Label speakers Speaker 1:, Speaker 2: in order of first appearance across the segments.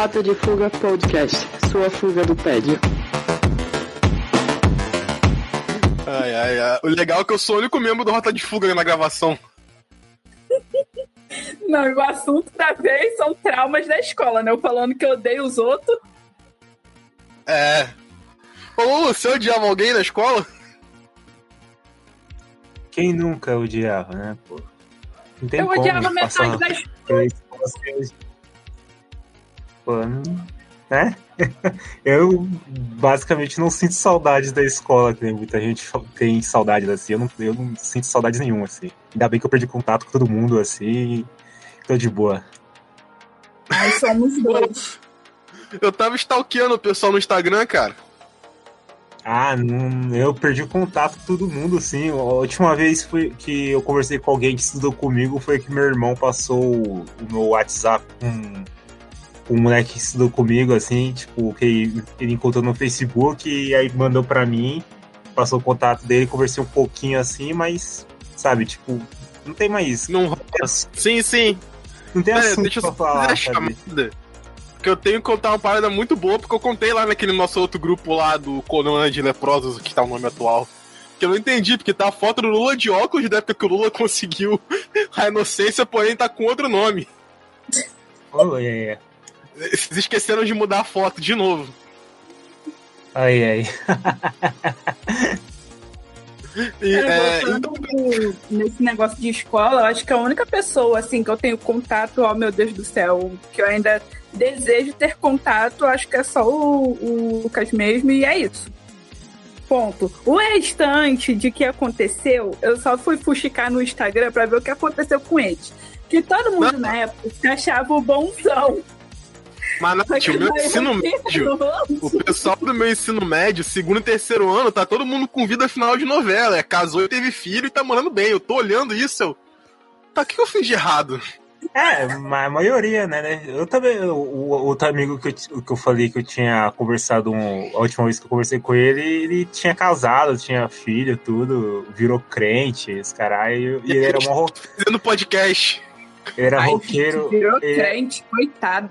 Speaker 1: Rota de Fuga Podcast, sua fuga do tédio.
Speaker 2: Ai, ai, ai. O legal é que eu sou o único membro do Rota de Fuga na gravação.
Speaker 3: Não, o assunto da vez são traumas da escola, né? Eu falando que eu odeio os outros.
Speaker 2: É. Ô, você odiava alguém na escola?
Speaker 4: Quem nunca odiava, né, pô? Não tem
Speaker 3: Eu
Speaker 4: como
Speaker 3: odiava
Speaker 4: passar
Speaker 3: metade da escola.
Speaker 4: Não- né? Eu basicamente não sinto saudades da escola, que muita gente tem saudades assim. Eu não, eu não sinto saudades nenhuma, assim. Ainda bem que eu perdi contato com todo mundo, assim. Tô de boa.
Speaker 3: Nós somos dois.
Speaker 2: Eu tava stalkeando o pessoal no Instagram, cara.
Speaker 4: Ah, não, eu perdi o contato com todo mundo, assim. A última vez foi que eu conversei com alguém que estudou comigo foi que meu irmão passou o meu WhatsApp com um moleque que estudou comigo, assim, tipo, que ele- encontrou no Facebook e aí mandou pra mim, passou o contato dele, conversei um pouquinho assim, mas, sabe, tipo, não tem mais.
Speaker 2: Não,
Speaker 4: Não
Speaker 2: sim, sim.
Speaker 4: não tem
Speaker 2: Pera,
Speaker 4: assunto
Speaker 2: deixa eu
Speaker 4: falar, sabe?
Speaker 2: chamada. Porque eu tenho que contar uma parada muito boa, porque eu contei lá naquele nosso outro grupo lá do Conan de Leprosos, que tá o nome atual. Que eu não entendi, porque tá a foto do Lula de óculos da época que o Lula conseguiu a inocência, porém tá com outro nome.
Speaker 4: Oh, é, é.
Speaker 2: Vocês esqueceram de mudar a foto de novo.
Speaker 4: Ai, ai.
Speaker 2: E,
Speaker 3: É, no- nesse negócio de escola, eu acho que a única pessoa assim que eu tenho contato, ó meu Deus do céu, que eu ainda desejo ter contato, acho que é só o, o Lucas mesmo, e é isso. Ponto. O restante de que aconteceu, eu só fui fuxicar no Instagram pra ver o que aconteceu com eles. Que todo mundo na época se achava o bonzão.
Speaker 2: Mas Nath, o meu ensino médio, o pessoal do meu ensino médio, segundo e terceiro ano, tá todo mundo com vida final de novela. É, casou e teve filho e tá morando bem. Eu tô olhando isso, eu. Tá, o que eu fiz de errado?
Speaker 4: É, a maioria, né, né? Eu também, o, o outro amigo que eu, que eu falei que eu tinha conversado, um- a última vez que eu conversei com ele, ele tinha casado, tinha filho, tudo, virou crente, esse caralho, e ele era, uma, ro-
Speaker 2: Fazendo podcast.
Speaker 4: ele era
Speaker 3: Ai,
Speaker 4: roqueiro,
Speaker 3: Virou
Speaker 4: ele-
Speaker 3: crente, coitado.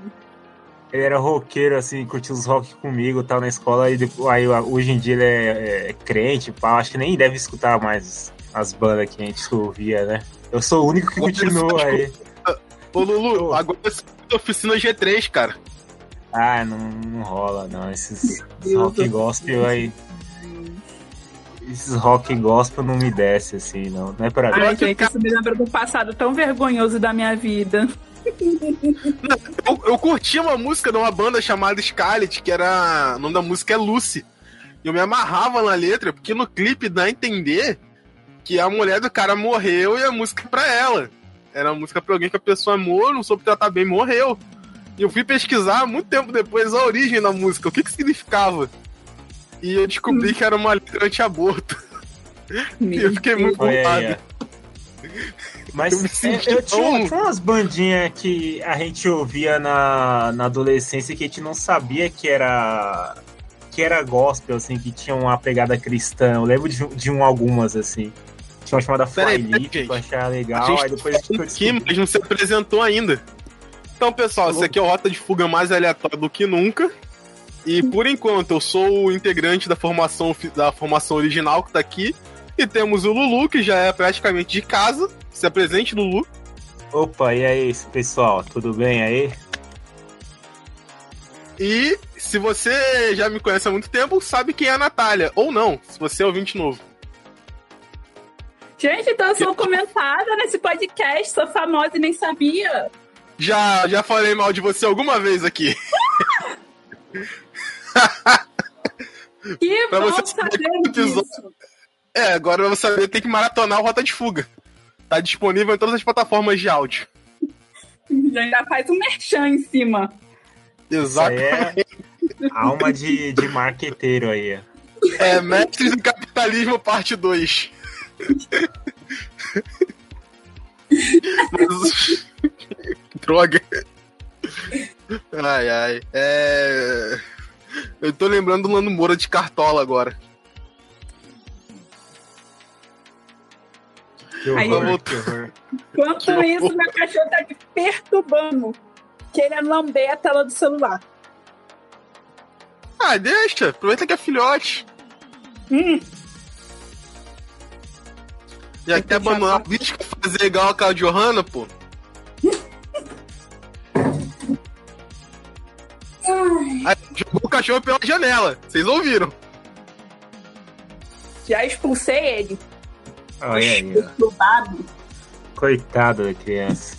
Speaker 4: Ele era roqueiro, assim, curtia os rock comigo, tal, na escola, e depois, aí hoje em dia ele é, é crente, pá, acho que nem deve escutar mais as bandas que a gente ouvia, né? Eu sou o único que continua aí.
Speaker 2: Ô, Lulu, agora você é oficina G3, cara.
Speaker 4: Ah, não, não rola, não. Esses,
Speaker 3: Deus
Speaker 4: rock
Speaker 3: do
Speaker 4: gospel aí. Esses rock gospel não me desce assim, não. Não é pra mim.
Speaker 3: Ai, gente, isso me lembra do passado tão vergonhoso da minha vida.
Speaker 2: Eu, eu curti uma música de uma banda chamada Scarlet, que era. O nome da música é Lucy. E eu me amarrava na letra, porque no clipe dá a entender que a mulher do cara morreu e a música é pra ela. Era uma música pra alguém que a pessoa amou, não soube tratar bem, morreu. E eu fui pesquisar muito tempo depois a origem da música, o que que significava. E eu descobri que era uma letra anti-aborto. E eu fiquei muito
Speaker 4: ó. Mas
Speaker 2: Eu me
Speaker 4: é, eu tinha, umas bandinhas que a gente ouvia na, na adolescência que a gente não sabia que era que era gospel, assim, que tinha uma pegada cristã. Eu lembro de, de um algumas, assim. Tinha uma chamada
Speaker 2: Peraí,
Speaker 4: Fly
Speaker 2: peraí,
Speaker 4: Leaf, que eu
Speaker 2: gente.
Speaker 4: achava
Speaker 2: A
Speaker 4: legal.
Speaker 2: gente
Speaker 4: Aí depois
Speaker 2: tá falando
Speaker 4: eu
Speaker 2: aqui, mas não se apresentou ainda. Então, pessoal, esse aqui é o Rota de Fuga mais aleatório do que nunca. E por enquanto, eu sou o integrante da formação, da formação original que tá aqui. E temos o Lulu, que já é praticamente de casa. Se apresente, Lulu.
Speaker 4: Opa, e aí, pessoal? Tudo bem aí?
Speaker 2: E se você já me conhece há muito tempo, sabe quem é a Natália. Ou não, se você é ouvinte novo.
Speaker 3: Gente, então eu sou comentada nesse podcast, sou famosa e nem sabia.
Speaker 2: Já, já falei mal de você alguma vez aqui.
Speaker 3: Que
Speaker 2: Pra
Speaker 3: bom
Speaker 2: você saber
Speaker 3: disso.
Speaker 2: É, agora você saber, tem que maratonar o Rota de Fuga. Tá disponível em todas as plataformas de áudio.
Speaker 3: Ainda faz um merchan em cima.
Speaker 2: Exato.
Speaker 4: é alma de, de marqueteiro aí.
Speaker 2: É Mestres do Capitalismo, parte 2. Mas... Droga. Ai, ai. É... Eu tô lembrando do Lando Moura de Cartola agora.
Speaker 4: Que horror, que horror.
Speaker 3: Enquanto
Speaker 2: Que
Speaker 3: isso, meu cachorro tá me perturbando. querendo lamber a tela do celular.
Speaker 2: Ah, deixa. Aproveita que é filhote.
Speaker 3: Hum,
Speaker 2: Já quer
Speaker 3: que
Speaker 2: abandonar a política fazer igual a Carl Johanna, pô. Aí, jogou o cachorro pela janela. Vocês ouviram?
Speaker 3: já expulsei ele.
Speaker 4: Olha aí, ó. Coitada da criança.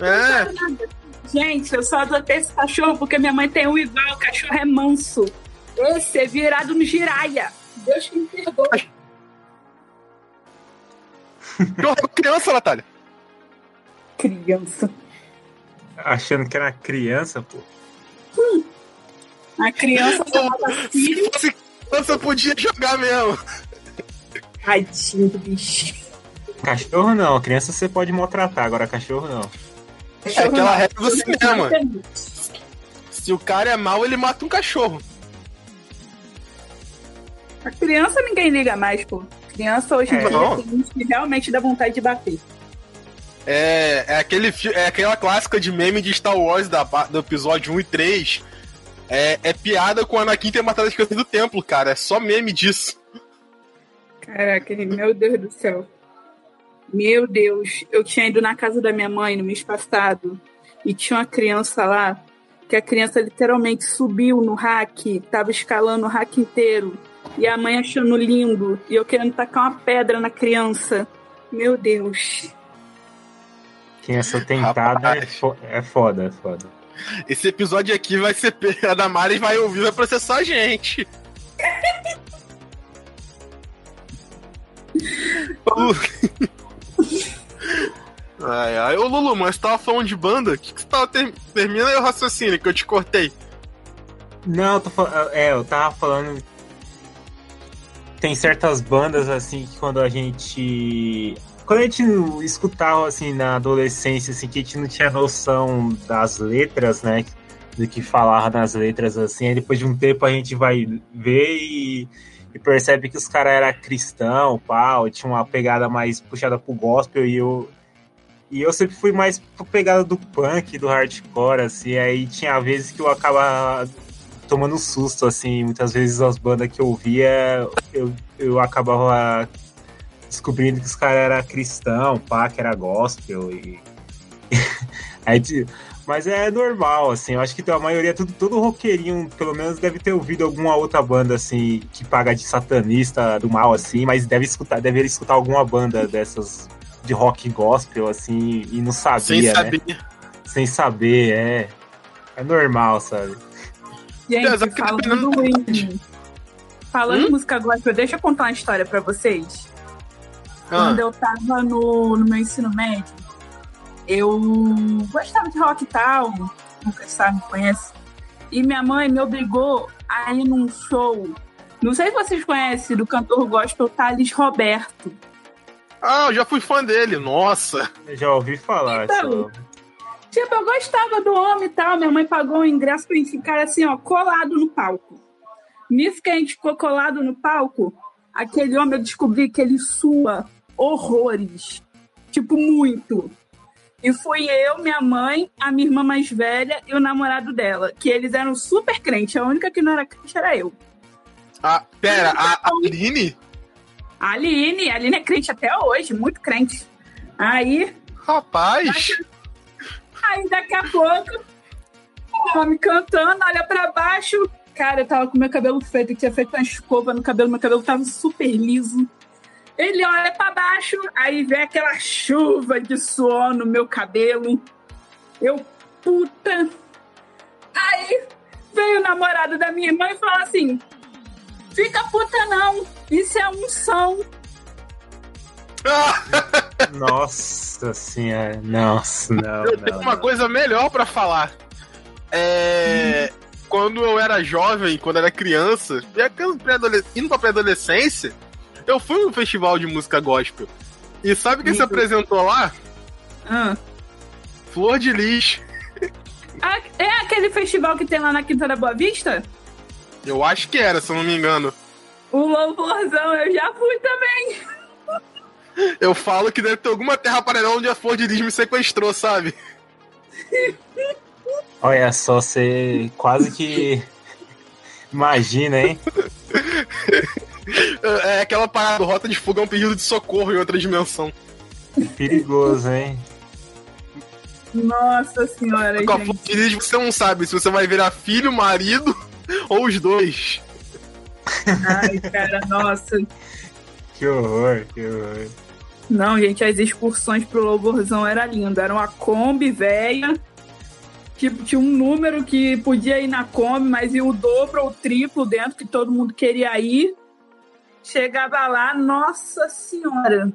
Speaker 2: É.
Speaker 3: Gente, eu só adotei esse cachorro porque minha mãe tem um igual. O cachorro é manso. Esse é virado no giraia. Deus que me perdoe.
Speaker 2: Criança, Natália.
Speaker 3: Criança.
Speaker 4: Achando que era criança, pô.
Speaker 3: A criança chamada
Speaker 2: Se
Speaker 3: filho.
Speaker 2: fosse criança, podia jogar mesmo.
Speaker 3: Tadinho do bicho.
Speaker 4: Cachorro não, criança você pode maltratar, agora cachorro não.
Speaker 2: É aquela regra do cinema. Se o cara é mau, ele mata um cachorro.
Speaker 3: A criança ninguém liga mais, pô. Criança hoje em
Speaker 4: É.
Speaker 3: dia tem que realmente dá vontade de bater.
Speaker 2: É, é, aquele, é aquela clássica de meme de Star Wars da, do episódio 1 e 3. É, é piada com o Anakin ter matado as crianças do templo, cara. É só meme disso.
Speaker 3: Caraca, meu Deus do céu. Meu Deus, eu tinha ido na casa da minha mãe no mês passado e tinha uma criança lá que a criança literalmente subiu no hack, tava escalando o hack inteiro e a mãe achando lindo e eu querendo tacar uma pedra na criança. Meu Deus.
Speaker 4: Criança tentada é,
Speaker 2: Rapaz.
Speaker 4: fo- é foda, é foda.
Speaker 2: Esse episódio aqui vai ser. A Damares vai ouvir, vai processar a gente. Ai, ai. Ô, Lulu, mas você tava falando de banda? O que, que você tava. Ter... Termina aí o raciocínio que eu te cortei.
Speaker 4: Não, eu falando. É, eu tava falando. Tem certas bandas assim que quando a gente. Quando a gente escutava assim na adolescência, assim, que a gente não tinha noção das letras, né? Do que falava nas letras, assim, aí depois de um tempo a gente vai ver e, e percebe que os caras eram cristão, pau, tinha uma pegada mais puxada pro gospel e eu. E eu sempre fui mais pro pegada do punk, do hardcore, assim, aí tinha vezes que eu acabava tomando susto, assim, muitas vezes as bandas que eu ouvia, eu, eu acabava descobrindo que os caras eram cristão, pá, que era gospel e... Aí, mas é normal, assim, eu acho que a maioria, tudo, todo roqueirinho, pelo menos, deve ter ouvido alguma outra banda, assim, que paga de satanista do mal, assim, mas deve escutar, deve escutar alguma banda dessas de rock gospel, assim, e não sabia,
Speaker 2: Sem
Speaker 4: né?
Speaker 2: saber.
Speaker 4: Sem saber, é. É normal, sabe?
Speaker 3: Gente, falando em... Falando em música gospel, deixa eu contar uma história pra vocês.
Speaker 2: Ah,
Speaker 3: Quando eu tava no, no meu ensino médio, eu gostava de rock e tal, nunca sabe, me conhece. E minha mãe me obrigou a ir num show. Não sei se vocês conhecem do cantor gospel Thales Roberto.
Speaker 2: ah, eu já fui fã dele. Nossa.
Speaker 4: Eu já ouvi falar.
Speaker 3: Então. Tipo, eu gostava do homem e tal. Minha mãe pagou o ingresso pra gente ficar assim, ó, colado no palco. Nisso que a gente ficou colado no palco, aquele homem eu descobri que ele sua horrores. Tipo, muito. E fui eu, minha mãe, a minha irmã mais velha e o namorado dela. Que eles eram super crentes. A única que não era crente era eu.
Speaker 2: Ah, pera, a a Aline?
Speaker 3: A Aline, a Aline é crente até hoje, muito crente. Aí,
Speaker 2: Rapaz.
Speaker 3: Aí daqui a pouco, o homem cantando, olha pra baixo. Cara, eu tava com meu cabelo feito, eu tinha feito uma escova no cabelo, meu cabelo tava super liso. Ele olha pra baixo, aí vê aquela chuva de suor no meu cabelo. Eu, puta. Aí veio o namorado da minha irmã e falou assim: Fica puta não, isso é unção.
Speaker 4: Nossa senhora. Nossa, não,
Speaker 2: eu tenho
Speaker 4: não.
Speaker 2: uma coisa melhor pra falar. É. Quando eu era jovem, quando eu era criança, indo pra pré-adolescência, eu fui num festival de música gospel. E sabe quem se apresentou lá?
Speaker 3: Ah.
Speaker 2: Flor de Lis.
Speaker 3: É aquele festival que tem lá na Quinta da Boa Vista?
Speaker 2: Eu acho que era, se eu não me engano.
Speaker 3: O louvorzão, eu já fui também.
Speaker 2: Eu falo que deve ter alguma terra paralela onde a Flor de Lis me sequestrou, sabe?
Speaker 4: Olha só, você quase que. Imagina, hein?
Speaker 2: É aquela parada, rota de fuga é um pedido de socorro em outra dimensão.
Speaker 4: Perigoso, hein?
Speaker 3: Nossa senhora,
Speaker 2: Com a
Speaker 3: gente.
Speaker 2: Você não sabe se você vai virar filho, marido ou os dois.
Speaker 3: Ai, cara, nossa.
Speaker 4: Que horror, que horror.
Speaker 3: Não, gente, as excursões pro Loborzão era lindo. Era uma Kombi velha. Tipo, tinha um número que podia ir na Kombi, mas ia o dobro ou o triplo dentro que todo mundo queria ir. Chegava lá, nossa senhora.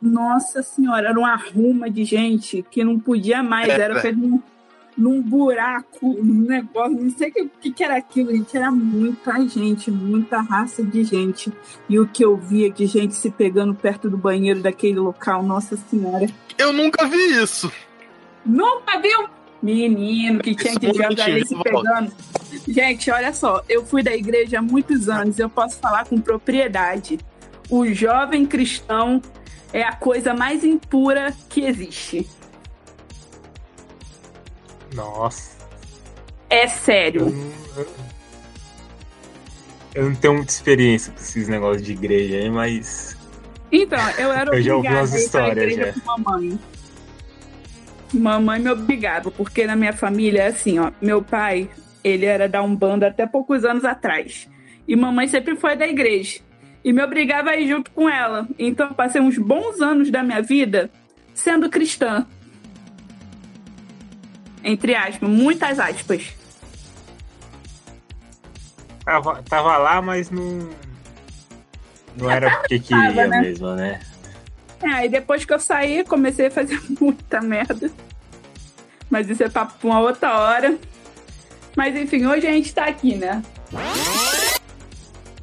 Speaker 3: Nossa senhora, era uma ruma de gente que não podia mais. Era
Speaker 2: Era.
Speaker 3: feito num, num buraco, num negócio, não sei o que, que, que era aquilo, gente. Era muita gente, muita raça de gente. E o que eu via de gente se pegando perto do banheiro daquele local, nossa senhora.
Speaker 2: Eu nunca vi isso.
Speaker 3: Nunca viu? Menino, que tinha ali
Speaker 2: muito
Speaker 3: se pegando. Gente, olha só, eu fui da igreja há muitos anos, eu posso falar com propriedade. O jovem cristão é a coisa mais impura que existe.
Speaker 4: Nossa.
Speaker 3: É
Speaker 4: Eu
Speaker 3: sério.
Speaker 4: não, eu não tenho muita experiência com esses negócios de igreja aí, mas.
Speaker 3: Então, eu era
Speaker 4: Eu já ouvi
Speaker 3: obrigada
Speaker 4: umas histórias,
Speaker 3: igreja
Speaker 4: já.
Speaker 3: com mamãe. Mamãe me obrigava, porque na minha família é assim, ó. Meu pai, ele era da Umbanda até poucos anos atrás. E mamãe sempre foi da igreja. E me obrigava a ir junto com ela. Então, eu passei uns bons anos da minha vida sendo cristã. Entre aspas, muitas aspas.
Speaker 4: Tava, tava lá, mas não. Não era porque queria
Speaker 3: Tava, né?
Speaker 4: mesmo, né?
Speaker 3: É, aí depois que eu saí, comecei a fazer muita merda. Mas isso é papo pra uma outra hora. Mas enfim, hoje a gente tá aqui, né?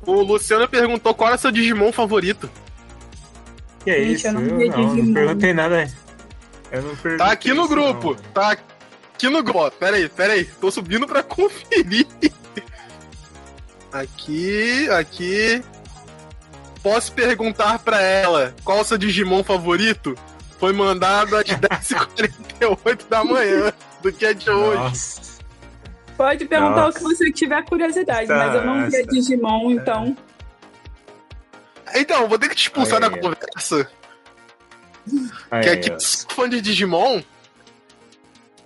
Speaker 2: O Luciano perguntou qual era seu Digimon favorito.
Speaker 4: Que é
Speaker 3: Gente,
Speaker 4: isso?
Speaker 3: eu
Speaker 4: Eu
Speaker 3: não
Speaker 4: não,
Speaker 3: vi
Speaker 4: não,
Speaker 3: Digimon.
Speaker 4: perguntei nada. Eu não perguntei
Speaker 2: Tá aqui no
Speaker 4: isso,
Speaker 2: grupo.
Speaker 4: não.
Speaker 2: Tá aqui no grupo. Pera aí, pera aí. Tô subindo pra conferir. Aqui, aqui. Posso perguntar pra ela qual o seu Digimon favorito? Foi mandado às 10h48 da manhã do que é de hoje.
Speaker 4: Nossa.
Speaker 3: Pode perguntar
Speaker 4: Nossa.
Speaker 3: o que você tiver curiosidade,
Speaker 4: Tá,
Speaker 3: mas eu não via
Speaker 4: essa-
Speaker 3: Digimon, então.
Speaker 2: Então, vou ter que te expulsar
Speaker 4: Aí,
Speaker 2: da conversa.
Speaker 4: Aí,
Speaker 2: que aqui,
Speaker 4: ó.
Speaker 2: sou fã de Digimon,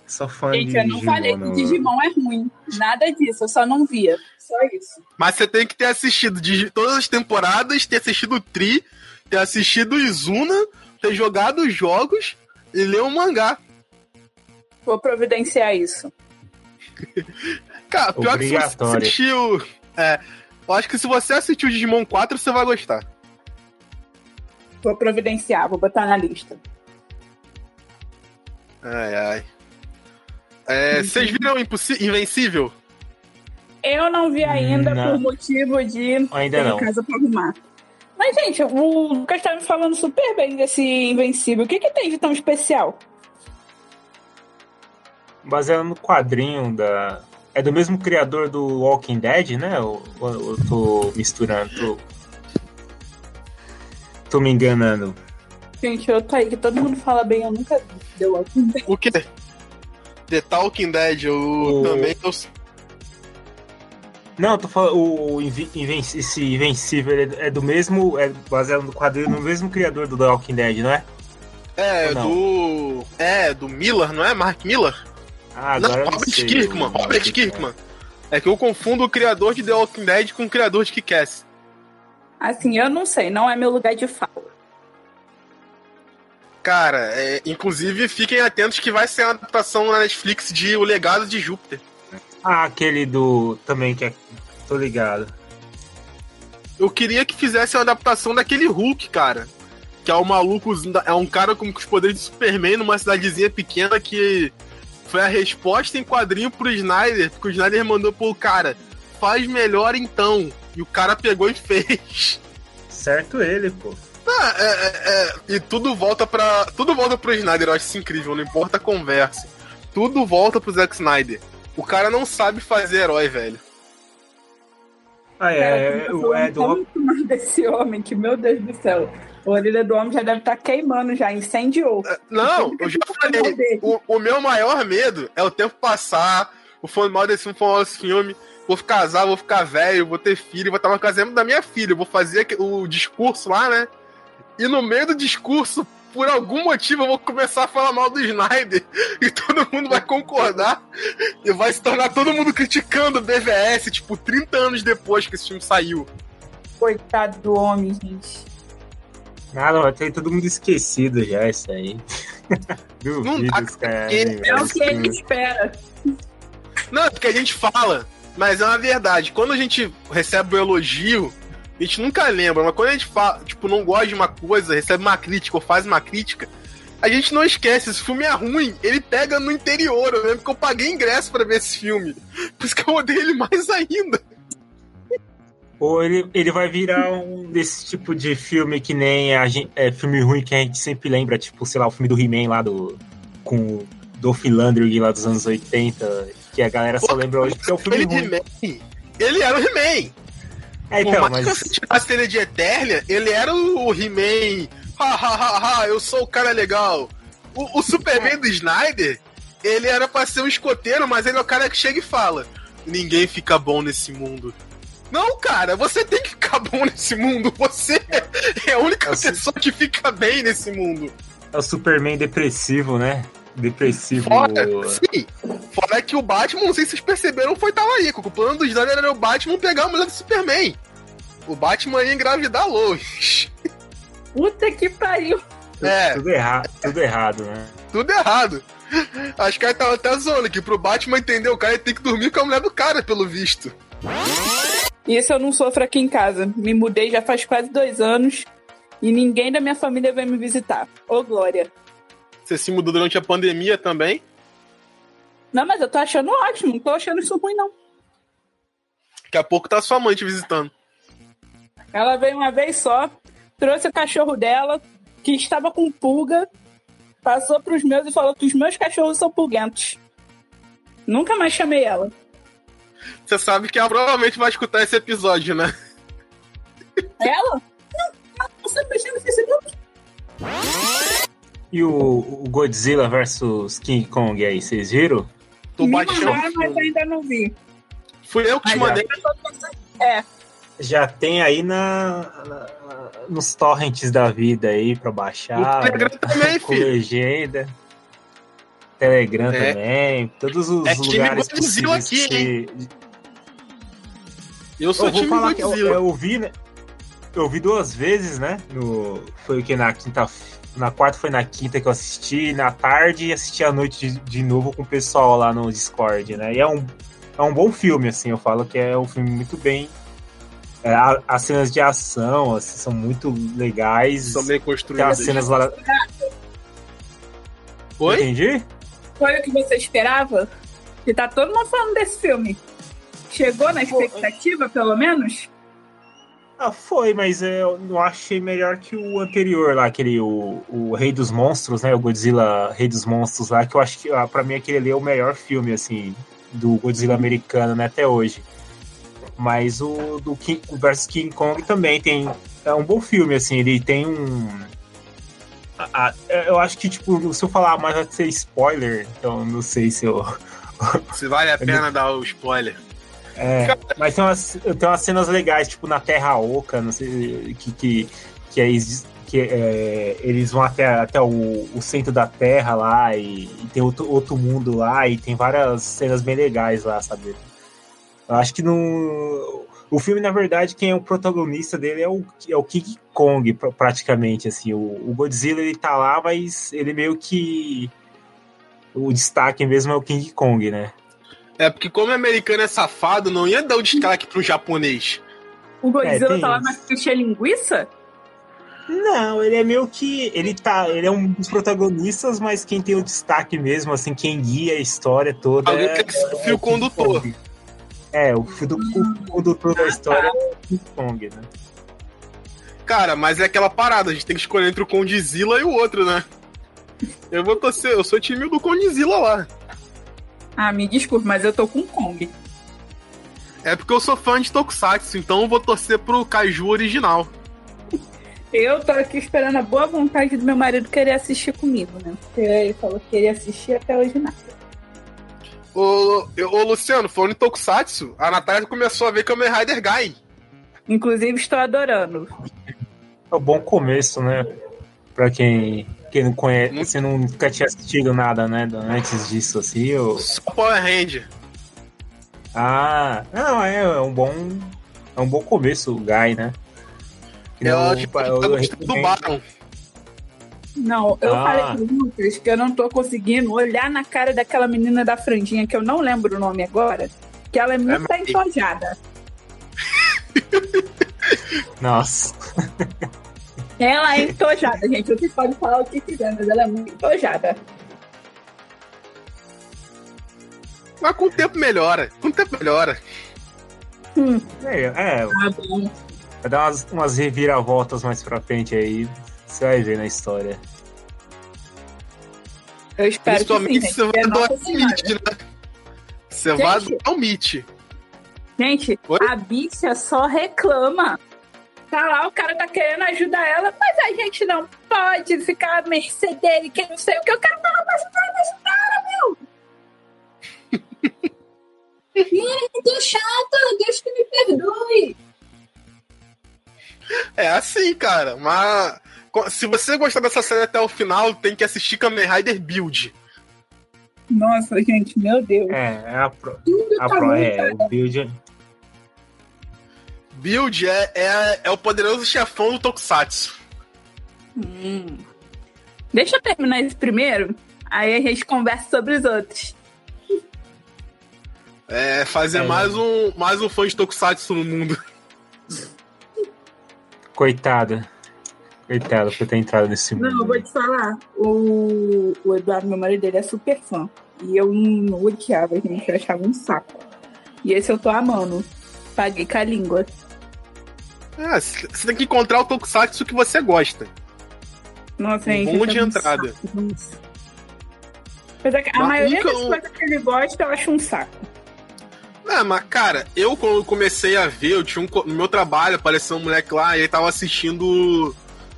Speaker 4: Sou fã
Speaker 3: Gente,
Speaker 4: de
Speaker 3: eu não
Speaker 4: Digimon,
Speaker 3: falei que
Speaker 4: não.
Speaker 3: Digimon é ruim. Nada disso, eu só não via. Só isso.
Speaker 2: mas você tem que ter assistido todas as temporadas, ter assistido o Tri, ter assistido o Izuna, ter jogado os jogos e ler o mangá.
Speaker 3: Vou providenciar isso.
Speaker 2: Cara, pior que se você assistiu. É, eu acho que se você assistiu Digimon 4, você vai gostar.
Speaker 3: Vou providenciar, vou botar na lista.
Speaker 2: Ai, ai. É, vocês viram Invencível?
Speaker 3: Eu não vi ainda
Speaker 4: Não.
Speaker 3: por motivo de
Speaker 4: Ainda
Speaker 3: ter
Speaker 4: não.
Speaker 3: casa pra arrumar. Mas, gente, o Lucas tá me falando super bem desse Invencível. O que, que tem de tão especial?
Speaker 4: Baseado no quadrinho da. É do mesmo criador do Walking Dead, né? Ou, ou- ou eu tô misturando? Tô... tô me enganando.
Speaker 3: Gente, eu tô aí, que todo mundo fala bem, eu nunca vi. Deu Walking Dead.
Speaker 2: O quê? The Talking Dead, eu
Speaker 4: O-
Speaker 2: também. Eu...
Speaker 4: Não, eu tô falando. O, esse Invencível é do mesmo. É baseado no quadrinho no mesmo criador do The Walking Dead, não é?
Speaker 2: É,
Speaker 4: Ou não?
Speaker 2: do. É, do Miller, não é? Mark Miller?
Speaker 4: Ah,
Speaker 2: não,
Speaker 4: agora não
Speaker 2: Robert
Speaker 4: sei
Speaker 2: Kirkman. Robert
Speaker 4: do
Speaker 2: Kirkman. É que eu confundo o criador de The Walking Dead com o criador de Kick-Ass.
Speaker 3: Assim, eu não sei, não é meu lugar de fala.
Speaker 2: Cara, é, inclusive fiquem atentos que vai ser uma adaptação na Netflix de O Legado de Júpiter.
Speaker 4: Ah, aquele do. Também que é. Tô ligado.
Speaker 2: Eu queria que fizesse uma adaptação daquele Hulk, cara. Que é o maluco, é um cara com os poderes de Superman numa cidadezinha pequena que foi a resposta em quadrinho pro Snyder, porque o Snyder mandou pro cara, faz melhor então. E o cara pegou e fez.
Speaker 4: Certo ele, pô.
Speaker 2: Ah, é, é, é, e tudo volta para Tudo volta pro Snyder, eu acho isso incrível, não importa a conversa. Tudo volta pro Zack Snyder. O cara não sabe fazer herói, velho.
Speaker 4: Ah,
Speaker 3: Cara,
Speaker 4: é.
Speaker 3: eu
Speaker 4: é do.
Speaker 3: tanto mais desse homem que, meu Deus do céu. A orelha do homem já deve estar queimando, já incendiou.
Speaker 2: Não, eu já falei. O, o meu maior medo é o tempo passar, o fã mal desse filme, o mal desse filme. Vou casar, vou ficar velho, vou ter filho, vou estar no casamento da minha filha. Vou fazer o discurso lá, né? E no meio do discurso, por algum motivo, eu vou começar a falar mal do Snyder. E todo mundo vai concordar. E vai se tornar todo mundo criticando o BVS, tipo, 30 anos depois que esse filme saiu.
Speaker 3: Coitado do homem, gente.
Speaker 4: Nada, vai ter todo mundo esquecido já, isso aí.
Speaker 2: Duvido, não dá,
Speaker 3: cara. É o que a gente espera.
Speaker 2: Não, é porque a gente fala, mas é uma verdade. Quando a gente recebe um elogio, a gente nunca lembra, mas quando a gente fala, tipo, não gosta de uma coisa, recebe uma crítica ou faz uma crítica, a gente não esquece, esse filme é ruim, ele pega no interior. Eu lembro que eu paguei ingresso para ver esse filme. Por isso que eu odeio ele mais ainda.
Speaker 4: Ou ele, ele vai virar um desse tipo de filme que nem a gente, é, filme ruim que a gente sempre lembra, tipo, sei lá, o filme do He-Man lá do. com o Dolph Lundgren lá dos anos 80, que a galera só lembra hoje que é o filme
Speaker 2: ele
Speaker 4: ruim.
Speaker 2: Ele era o He-Man.
Speaker 4: É, então,
Speaker 2: Por
Speaker 4: mas...
Speaker 2: que você tirasse ele de Eternia, ele era o He-Man. Ha, ha, ha, ha, eu sou o cara legal. O, o Superman do Snyder, ele era pra ser um escoteiro, mas ele é o cara que chega e fala: Ninguém fica bom nesse mundo. Não, cara, você tem que ficar bom nesse mundo. Você é a única
Speaker 4: Assim-
Speaker 2: pessoa que fica bem nesse mundo.
Speaker 4: É o Superman depressivo, né? Depressivo.
Speaker 2: Fora, sim, fora que o Batman, não sei se vocês perceberam, foi talarico. O plano do Snyder era o Batman pegar a mulher do Superman. O Batman ia engravidar a Lois.
Speaker 3: Puta que pariu.
Speaker 2: É,
Speaker 4: Tudo errado, tudo errado, né?
Speaker 2: tudo errado. Acho que aí tava até zoando que pro Batman entender o cara tem que dormir com a mulher do cara, pelo visto.
Speaker 3: Isso eu não sofro aqui em casa. Me mudei já faz quase dois anos e ninguém da minha família veio me visitar. Ô, Glória.
Speaker 2: Você se mudou durante a pandemia também?
Speaker 3: Não, mas eu tô achando ótimo. Não tô achando isso ruim, não.
Speaker 2: Daqui a pouco tá sua mãe te visitando.
Speaker 3: Ela veio uma vez só, trouxe o cachorro dela, que estava com pulga, passou pros meus e falou que os meus cachorros são pulguentos. Nunca mais chamei ela.
Speaker 2: Você sabe que ela provavelmente vai escutar esse episódio, né?
Speaker 3: Ela? Não, ela não sabe mexer no Facebook.
Speaker 4: E o, o Godzilla versus King Kong aí, vocês viram?
Speaker 2: Tu
Speaker 3: Me
Speaker 2: baixou.
Speaker 3: mandaram, mas ainda não vi.
Speaker 2: Fui eu que te mandei.
Speaker 3: É,
Speaker 4: Já tem aí na, na- nos torrents da vida aí pra baixar.
Speaker 2: No Telegram também,
Speaker 4: com
Speaker 2: filho.
Speaker 4: legenda. Telegram
Speaker 2: É.
Speaker 4: também. Todos os
Speaker 2: É time
Speaker 4: lugares
Speaker 2: Godzilla
Speaker 4: possíveis
Speaker 2: aqui,
Speaker 4: que você-
Speaker 2: Eu sou
Speaker 4: Eu vou
Speaker 2: time
Speaker 4: falar que eu,
Speaker 2: Godzilla.
Speaker 4: eu vi, né? Eu vi duas vezes, né? No, foi o que na quinta. Na quarta foi na quinta que eu assisti, na tarde e assisti à noite de, de novo com o pessoal lá no Discord, né? E é um, é um bom filme, assim, eu falo que é um filme muito bem. é, a- as cenas de ação assim, são muito legais.
Speaker 2: São bem
Speaker 4: Tem
Speaker 2: construídas.
Speaker 4: as cenas lá.
Speaker 2: Oi?
Speaker 4: Entendi?
Speaker 3: foi o que você esperava? Que tá todo mundo falando desse filme. Chegou na expectativa, pelo menos?
Speaker 4: Ah, foi, mas eu não achei melhor que o anterior lá, aquele o, o Rei dos Monstros, né? O Godzilla Rei dos Monstros lá, que eu acho que ah, pra mim aquele ali é o melhor filme, assim, do Godzilla americano, né, até hoje. Mas o do King, o versus King Kong também tem. É um bom filme, assim, ele tem um. a- a- eu acho que, tipo, se eu falar mais vai ser spoiler, então não sei se eu.
Speaker 2: Se vale a pena dar o spoiler.
Speaker 4: É, mas tem umas, tem umas cenas legais, tipo na Terra Oca, não sei, que, que, que, is- que é, eles vão até, até o, o centro da Terra lá e, e tem outro, outro mundo lá e tem várias cenas bem legais lá, sabe? Eu acho que no. O filme, na verdade, quem é o protagonista dele é o, é o King Kong, pra- praticamente, assim. O, o Godzilla, ele tá lá, mas ele meio que... O destaque mesmo é o King Kong, né?
Speaker 2: É porque como o americano é safado, não ia dar o destaque pro japonês.
Speaker 3: O Godzilla
Speaker 4: tem
Speaker 3: tá lá
Speaker 4: isso.
Speaker 3: na ficha linguiça?
Speaker 4: Não, ele é meio que. Ele tá. Ele é um dos protagonistas, mas quem tem o destaque mesmo, assim, quem guia a história toda.
Speaker 2: Alguém
Speaker 4: é,
Speaker 2: que ser o
Speaker 4: é
Speaker 2: fio
Speaker 4: King
Speaker 2: condutor.
Speaker 4: Kong. É, o fio do o condutor da história é o King Kong, né?
Speaker 2: Cara, mas é aquela parada, a gente tem que escolher entre o Condzilla e o outro, né? Eu vou torcer, eu sou time do Condzilla lá.
Speaker 3: Ah, me desculpe, mas eu tô com Kong.
Speaker 2: É porque eu sou fã de Tokusatsu, então eu vou torcer pro Kaiju original.
Speaker 3: Eu tô aqui esperando a boa vontade do meu marido querer assistir comigo, né? Porque ele falou que queria assistir até hoje nada.
Speaker 2: Ô, eu- ô, Luciano, falando em Tokusatsu, a Natália começou a ver Kamen Rider Guy.
Speaker 3: Inclusive, estou adorando.
Speaker 4: É um bom começo, né? Pra quem, quem não conhece,
Speaker 2: Muito.
Speaker 4: você nunca tinha assistido nada, né? Antes disso, assim. Ou...
Speaker 2: Só Power Ranger.
Speaker 4: Ah, não, é, é um bom. É um bom começo, o Guy, né? Que
Speaker 2: Ela,
Speaker 4: não-
Speaker 2: tipo,
Speaker 4: eu- eu
Speaker 2: gostando do. Baron.
Speaker 3: Não, eu
Speaker 4: Ah.
Speaker 3: falei pro Lucas que eu não tô conseguindo olhar na cara daquela menina da franjinha, que eu não lembro o nome agora, que ela é muito
Speaker 2: mas-
Speaker 3: entojada.
Speaker 4: Nossa.
Speaker 3: Ela é entojada, gente. Vocês podem falar o que quiser, mas ela é muito entojada.
Speaker 2: Mas com o tempo melhora. Com o tempo melhora.
Speaker 3: Hum,
Speaker 4: É, é,
Speaker 3: tá bom.
Speaker 4: vai dar umas, umas reviravoltas mais pra frente aí. Você vai ver na história.
Speaker 3: Eu espero que sim,
Speaker 2: Principalmente
Speaker 3: gente.
Speaker 2: você vai
Speaker 3: nossa
Speaker 2: o. Mitch, né? Você vai adorar o Mitch.
Speaker 3: Gente,
Speaker 2: Oi?
Speaker 3: a bicha só reclama. Tá lá, o cara tá querendo ajudar ela, mas a gente não pode ficar à mercê dele, que não sei o que. Eu quero falar pra ajudar desse cara, meu! Ih, que chato, Deus que me perdoe.
Speaker 2: É assim, cara. Mas se você gostar dessa série até o final, tem que assistir Kamen Rider Build.
Speaker 3: Nossa, gente, meu Deus.
Speaker 4: É, é a pro.
Speaker 3: Tudo
Speaker 4: A
Speaker 3: tá
Speaker 4: pro é,
Speaker 3: cara.
Speaker 4: o build.
Speaker 2: Build é, é, é o poderoso chefão do Tokusatsu.
Speaker 3: Hum. Deixa eu terminar esse primeiro, aí a gente conversa sobre os outros.
Speaker 2: É fazer
Speaker 4: É.
Speaker 2: mais, um, mais um fã de Tokusatsu no mundo.
Speaker 4: Coitada. Coitada por ter entrado nesse mundo.
Speaker 3: Não, eu vou te falar. O, o Eduardo, meu marido, ele é super fã. E eu não odiava, gente. Eu achava um saco. E esse eu tô amando. Paguei com a língua.
Speaker 2: É, c- você tem que encontrar o Tokusatsu que você gosta.
Speaker 3: Nossa,
Speaker 2: Um bom
Speaker 3: eu
Speaker 2: de
Speaker 3: um
Speaker 2: entrada.
Speaker 3: Apesar que a
Speaker 2: Mas
Speaker 3: maioria
Speaker 2: nunca
Speaker 3: das coisas que ele gosta, eu acho um saco.
Speaker 2: É, mas cara, eu quando comecei a ver, eu tinha um. No meu trabalho apareceu um moleque lá e ele tava assistindo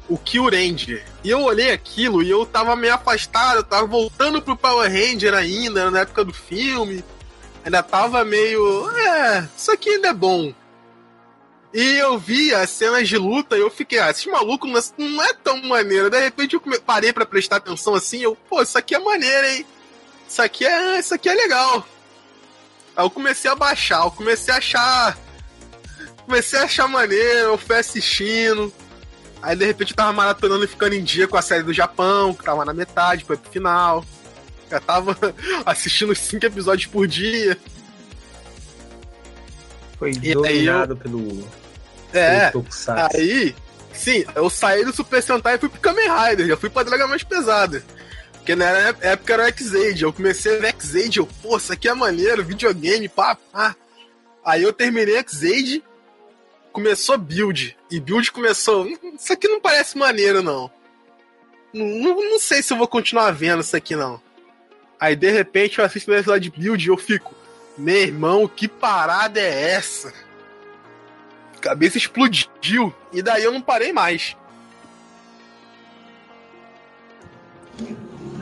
Speaker 2: o Kill Ranger. E eu olhei aquilo e eu tava meio afastado, eu tava voltando pro Power Ranger ainda, na época do filme. Ainda tava meio. É, isso aqui ainda é bom. E eu vi as cenas de luta e eu fiquei, ah, esses malucos não é- não é tão maneiro. De repente eu parei pra prestar atenção assim, eu, pô, isso aqui é maneiro, hein? Isso aqui é, isso aqui é legal. Aí eu comecei a baixar, eu comecei a achar. Comecei a achar maneiro, eu fui assistindo. Aí de repente eu tava maratonando e ficando em dia com a série do Japão, que tava na metade, foi pro final. Já tava assistindo cinco episódios por dia.
Speaker 4: Foi dominado pelo.
Speaker 2: É, aí, sim, eu saí do Super Sentai e fui pro Kamen Rider, já fui pra droga mais pesada. Porque na época era o X-Aid, eu comecei a ver X-Aid, eu, pô, isso aqui é maneiro, videogame, pá, pá. Aí eu terminei X-Aid, começou Build, e Build começou, "Hum, isso aqui não parece maneiro, não. Não, não, não sei se eu vou continuar vendo isso aqui, não. Aí, de repente, eu assisto o episódio de Build e eu fico, meu irmão, que parada é essa? Cabeça explodiu, e daí eu não parei mais.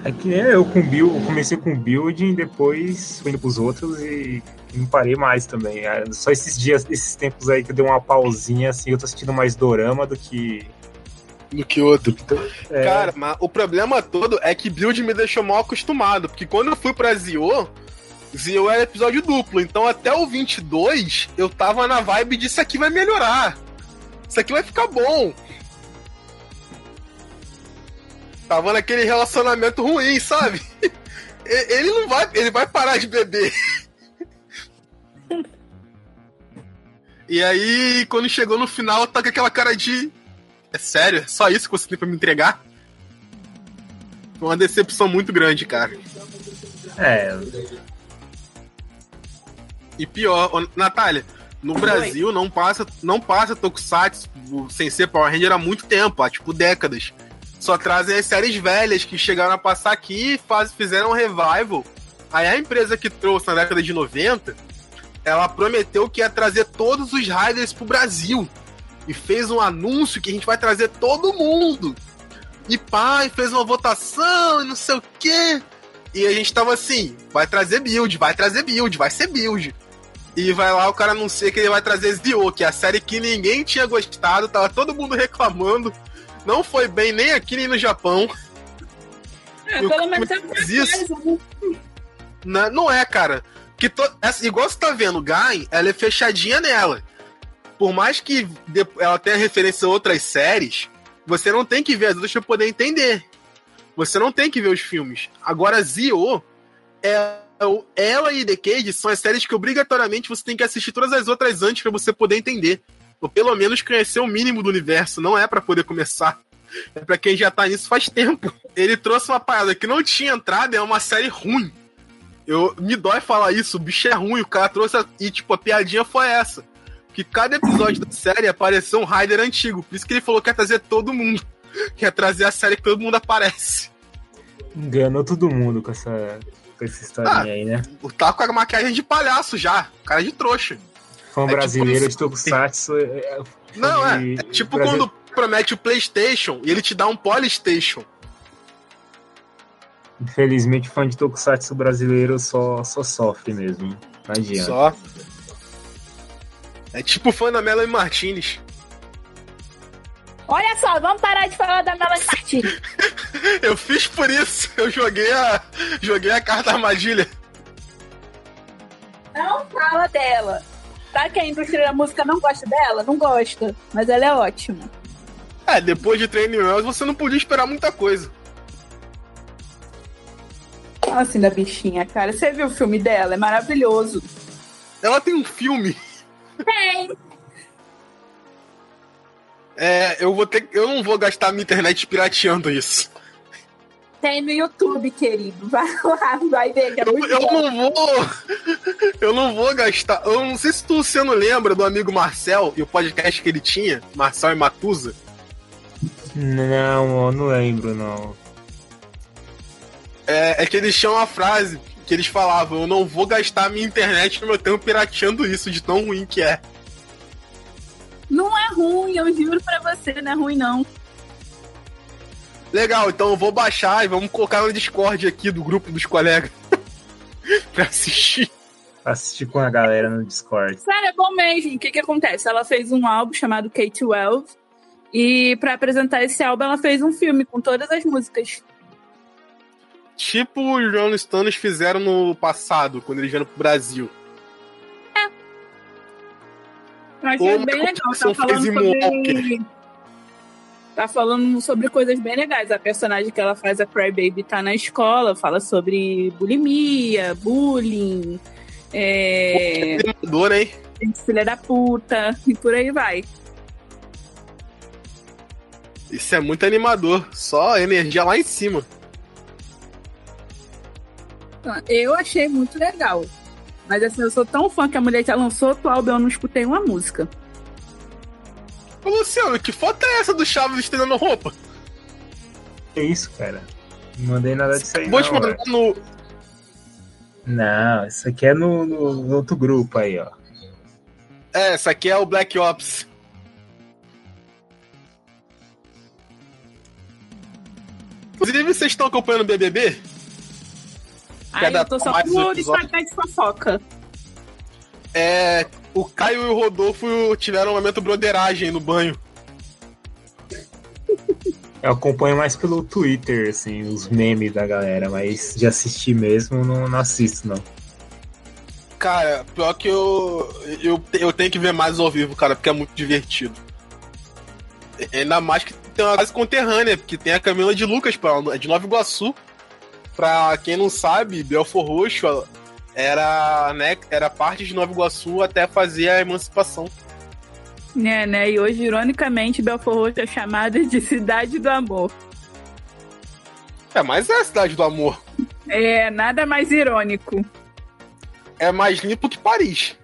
Speaker 4: É que nem eu com build, eu comecei com building, depois fui indo pros outros e não parei mais também. É, Só esses dias, esses tempos aí que eu dei uma pausinha, assim, eu tô assistindo mais dorama do que.
Speaker 2: Do que outro.
Speaker 4: é,
Speaker 2: Cara, mas o problema todo é que Build me deixou mal acostumado, porque quando eu fui pra Zio, Zio era episódio duplo, então até o 22 eu tava na vibe de isso aqui vai melhorar. Isso aqui vai ficar bom. Tava naquele relacionamento ruim, sabe? E- Ele não vai, ele vai parar de beber. E aí, quando chegou no final, tá com aquela cara de é sério? É só isso que você tem pra me entregar? Foi uma decepção muito grande, cara.
Speaker 4: é,
Speaker 2: E pior, ô, Natália, no Brasil não passa, não passa Tokusatsu sem ser Power Ranger há muito tempo, há tipo décadas. Só trazem as séries velhas que chegaram a passar aqui e faz, fizeram um revival. Aí a empresa que trouxe na década de 90, ela prometeu que ia trazer todos os Riders pro Brasil. e fez um anúncio que a gente vai trazer todo mundo. E pai, fez uma votação e não sei o quê. E a gente tava assim, vai trazer build, vai trazer build, vai ser build. E vai lá o cara anuncia que ele vai trazer Zio, que é a série que ninguém tinha gostado, tava todo mundo reclamando. Não foi bem nem aqui nem no Japão.
Speaker 3: É, pelo menos é
Speaker 2: isso. Não, não é, cara. Que to... essa- igual você tá vendo, Gain, ela é fechadinha nela. Por mais que ela tenha referência a outras séries, você não tem que ver as outras pra poder entender. Você não tem que ver os filmes. Agora, Zio, é, ela e The Cage são as séries que obrigatoriamente você tem que assistir todas as outras antes pra você poder entender. Ou pelo menos conhecer o mínimo do universo. Não é pra poder começar. É pra quem já tá nisso faz tempo. Ele trouxe uma parada que não tinha entrada, é uma série ruim. Eu, me dói falar isso, o bicho é ruim, o cara trouxe. a- e, tipo, a piadinha foi essa. Que cada episódio da série apareceu um Raider antigo. Por isso que ele falou que ia trazer todo mundo. Quer trazer a série que todo mundo aparece.
Speaker 4: Enganou todo mundo com essa, com essa historinha
Speaker 2: Ah.
Speaker 4: aí, né?
Speaker 2: O tá com a maquiagem de palhaço já. Cara de trouxa.
Speaker 4: Fã
Speaker 2: tipo
Speaker 4: brasileiro
Speaker 2: como
Speaker 4: de Tokusatsu. é- é-
Speaker 2: Não, é.
Speaker 4: de-
Speaker 2: É tipo
Speaker 4: Brasil-
Speaker 2: quando promete o PlayStation e ele te dá um Polystation.
Speaker 4: Infelizmente, fã de Tokusatsu brasileiro só, só sofre mesmo. Não adianta.
Speaker 2: Só. É tipo fã da Melanie Martinez.
Speaker 3: Olha só, vamos parar de falar da Melanie Martinez.
Speaker 2: Eu fiz por isso. Eu joguei a, joguei a carta armadilha.
Speaker 3: Não fala dela. Sabe que a indústria da música não gosta dela? Não gosta. Mas ela é ótima.
Speaker 2: É, depois de Training Wheels você não podia esperar muita coisa.
Speaker 3: Fala assim da bichinha, cara. Você viu o filme dela? É maravilhoso.
Speaker 2: Ela tem um filme.
Speaker 3: Tem.
Speaker 2: É, eu vou ter, eu não vou gastar minha internet pirateando isso.
Speaker 3: Tem no YouTube, querido. Vai lá, vai ver que é
Speaker 2: Eu, eu não vou, eu não vou gastar. Eu não sei se tu, você não lembra do amigo Marcel e o podcast que ele tinha, Marcel e Matusa.
Speaker 4: Não, eu não lembro, não.
Speaker 2: É, é que eles tinham uma frase que eles falavam: Eu não vou gastar minha internet no meu tempo pirateando isso, de tão ruim que é.
Speaker 3: Não é ruim, eu juro pra você, não é ruim, não.
Speaker 2: Legal, então eu vou baixar e vamos colocar no Discord aqui do grupo dos colegas pra assistir.
Speaker 4: Assistir com a galera no Discord.
Speaker 3: Sério, é bom mesmo. O que que acontece? Ela fez um álbum chamado K-12 e pra apresentar esse álbum ela fez um filme com todas as músicas.
Speaker 2: Tipo os Rolling Stones fizeram no passado, quando eles vieram pro Brasil.
Speaker 3: Eu achei
Speaker 2: Ou
Speaker 3: bem legal. Tá falando sobre... Tá falando sobre coisas bem legais. A personagem que ela faz, a Crybaby, tá na escola, fala sobre bulimia, bullying, é...
Speaker 2: Hein?
Speaker 3: filha da puta, e por aí vai.
Speaker 2: Isso é muito animador. Só energia lá em cima.
Speaker 3: Eu achei muito legal. Mas assim, eu sou tão fã que a mulher já lançou outro álbum, eu não escutei uma música.
Speaker 2: Ô Luciano, que foto é essa do Chaves estendendo roupa?
Speaker 4: Que isso, cara? Não mandei nada disso aí,
Speaker 2: Vou
Speaker 4: não.
Speaker 2: te mandar no.
Speaker 4: Não, isso aqui é no, no- no outro grupo aí, ó.
Speaker 2: É, essa aqui é o Black Ops. Inclusive, vocês estão acompanhando o BBB?
Speaker 3: Aí eu tô só
Speaker 2: mais
Speaker 3: com o
Speaker 2: episódio?
Speaker 3: Instagram de fofoca.
Speaker 2: É. O Caio e o Rodolfo tiveram um momento broderagem no banho.
Speaker 4: Eu acompanho mais pelo Twitter, assim, os memes da galera, mas de assistir mesmo não, não assisto, não.
Speaker 2: Cara, pior que eu, eu. Eu tenho que ver mais ao vivo, cara, porque é muito divertido. Ainda mais que tem uma base conterrânea, porque tem a Camila de Lucas, pra, é de Nova Iguaçu. Pra quem não sabe, Belfor Roxo era, né, era parte de Nova Iguaçu até fazer a emancipação.
Speaker 3: Né, né? E hoje, ironicamente, Belfort Roxo é chamada de Cidade do Amor.
Speaker 2: É, mas é a cidade do amor.
Speaker 3: É, nada mais irônico.
Speaker 2: É mais limpo que Paris.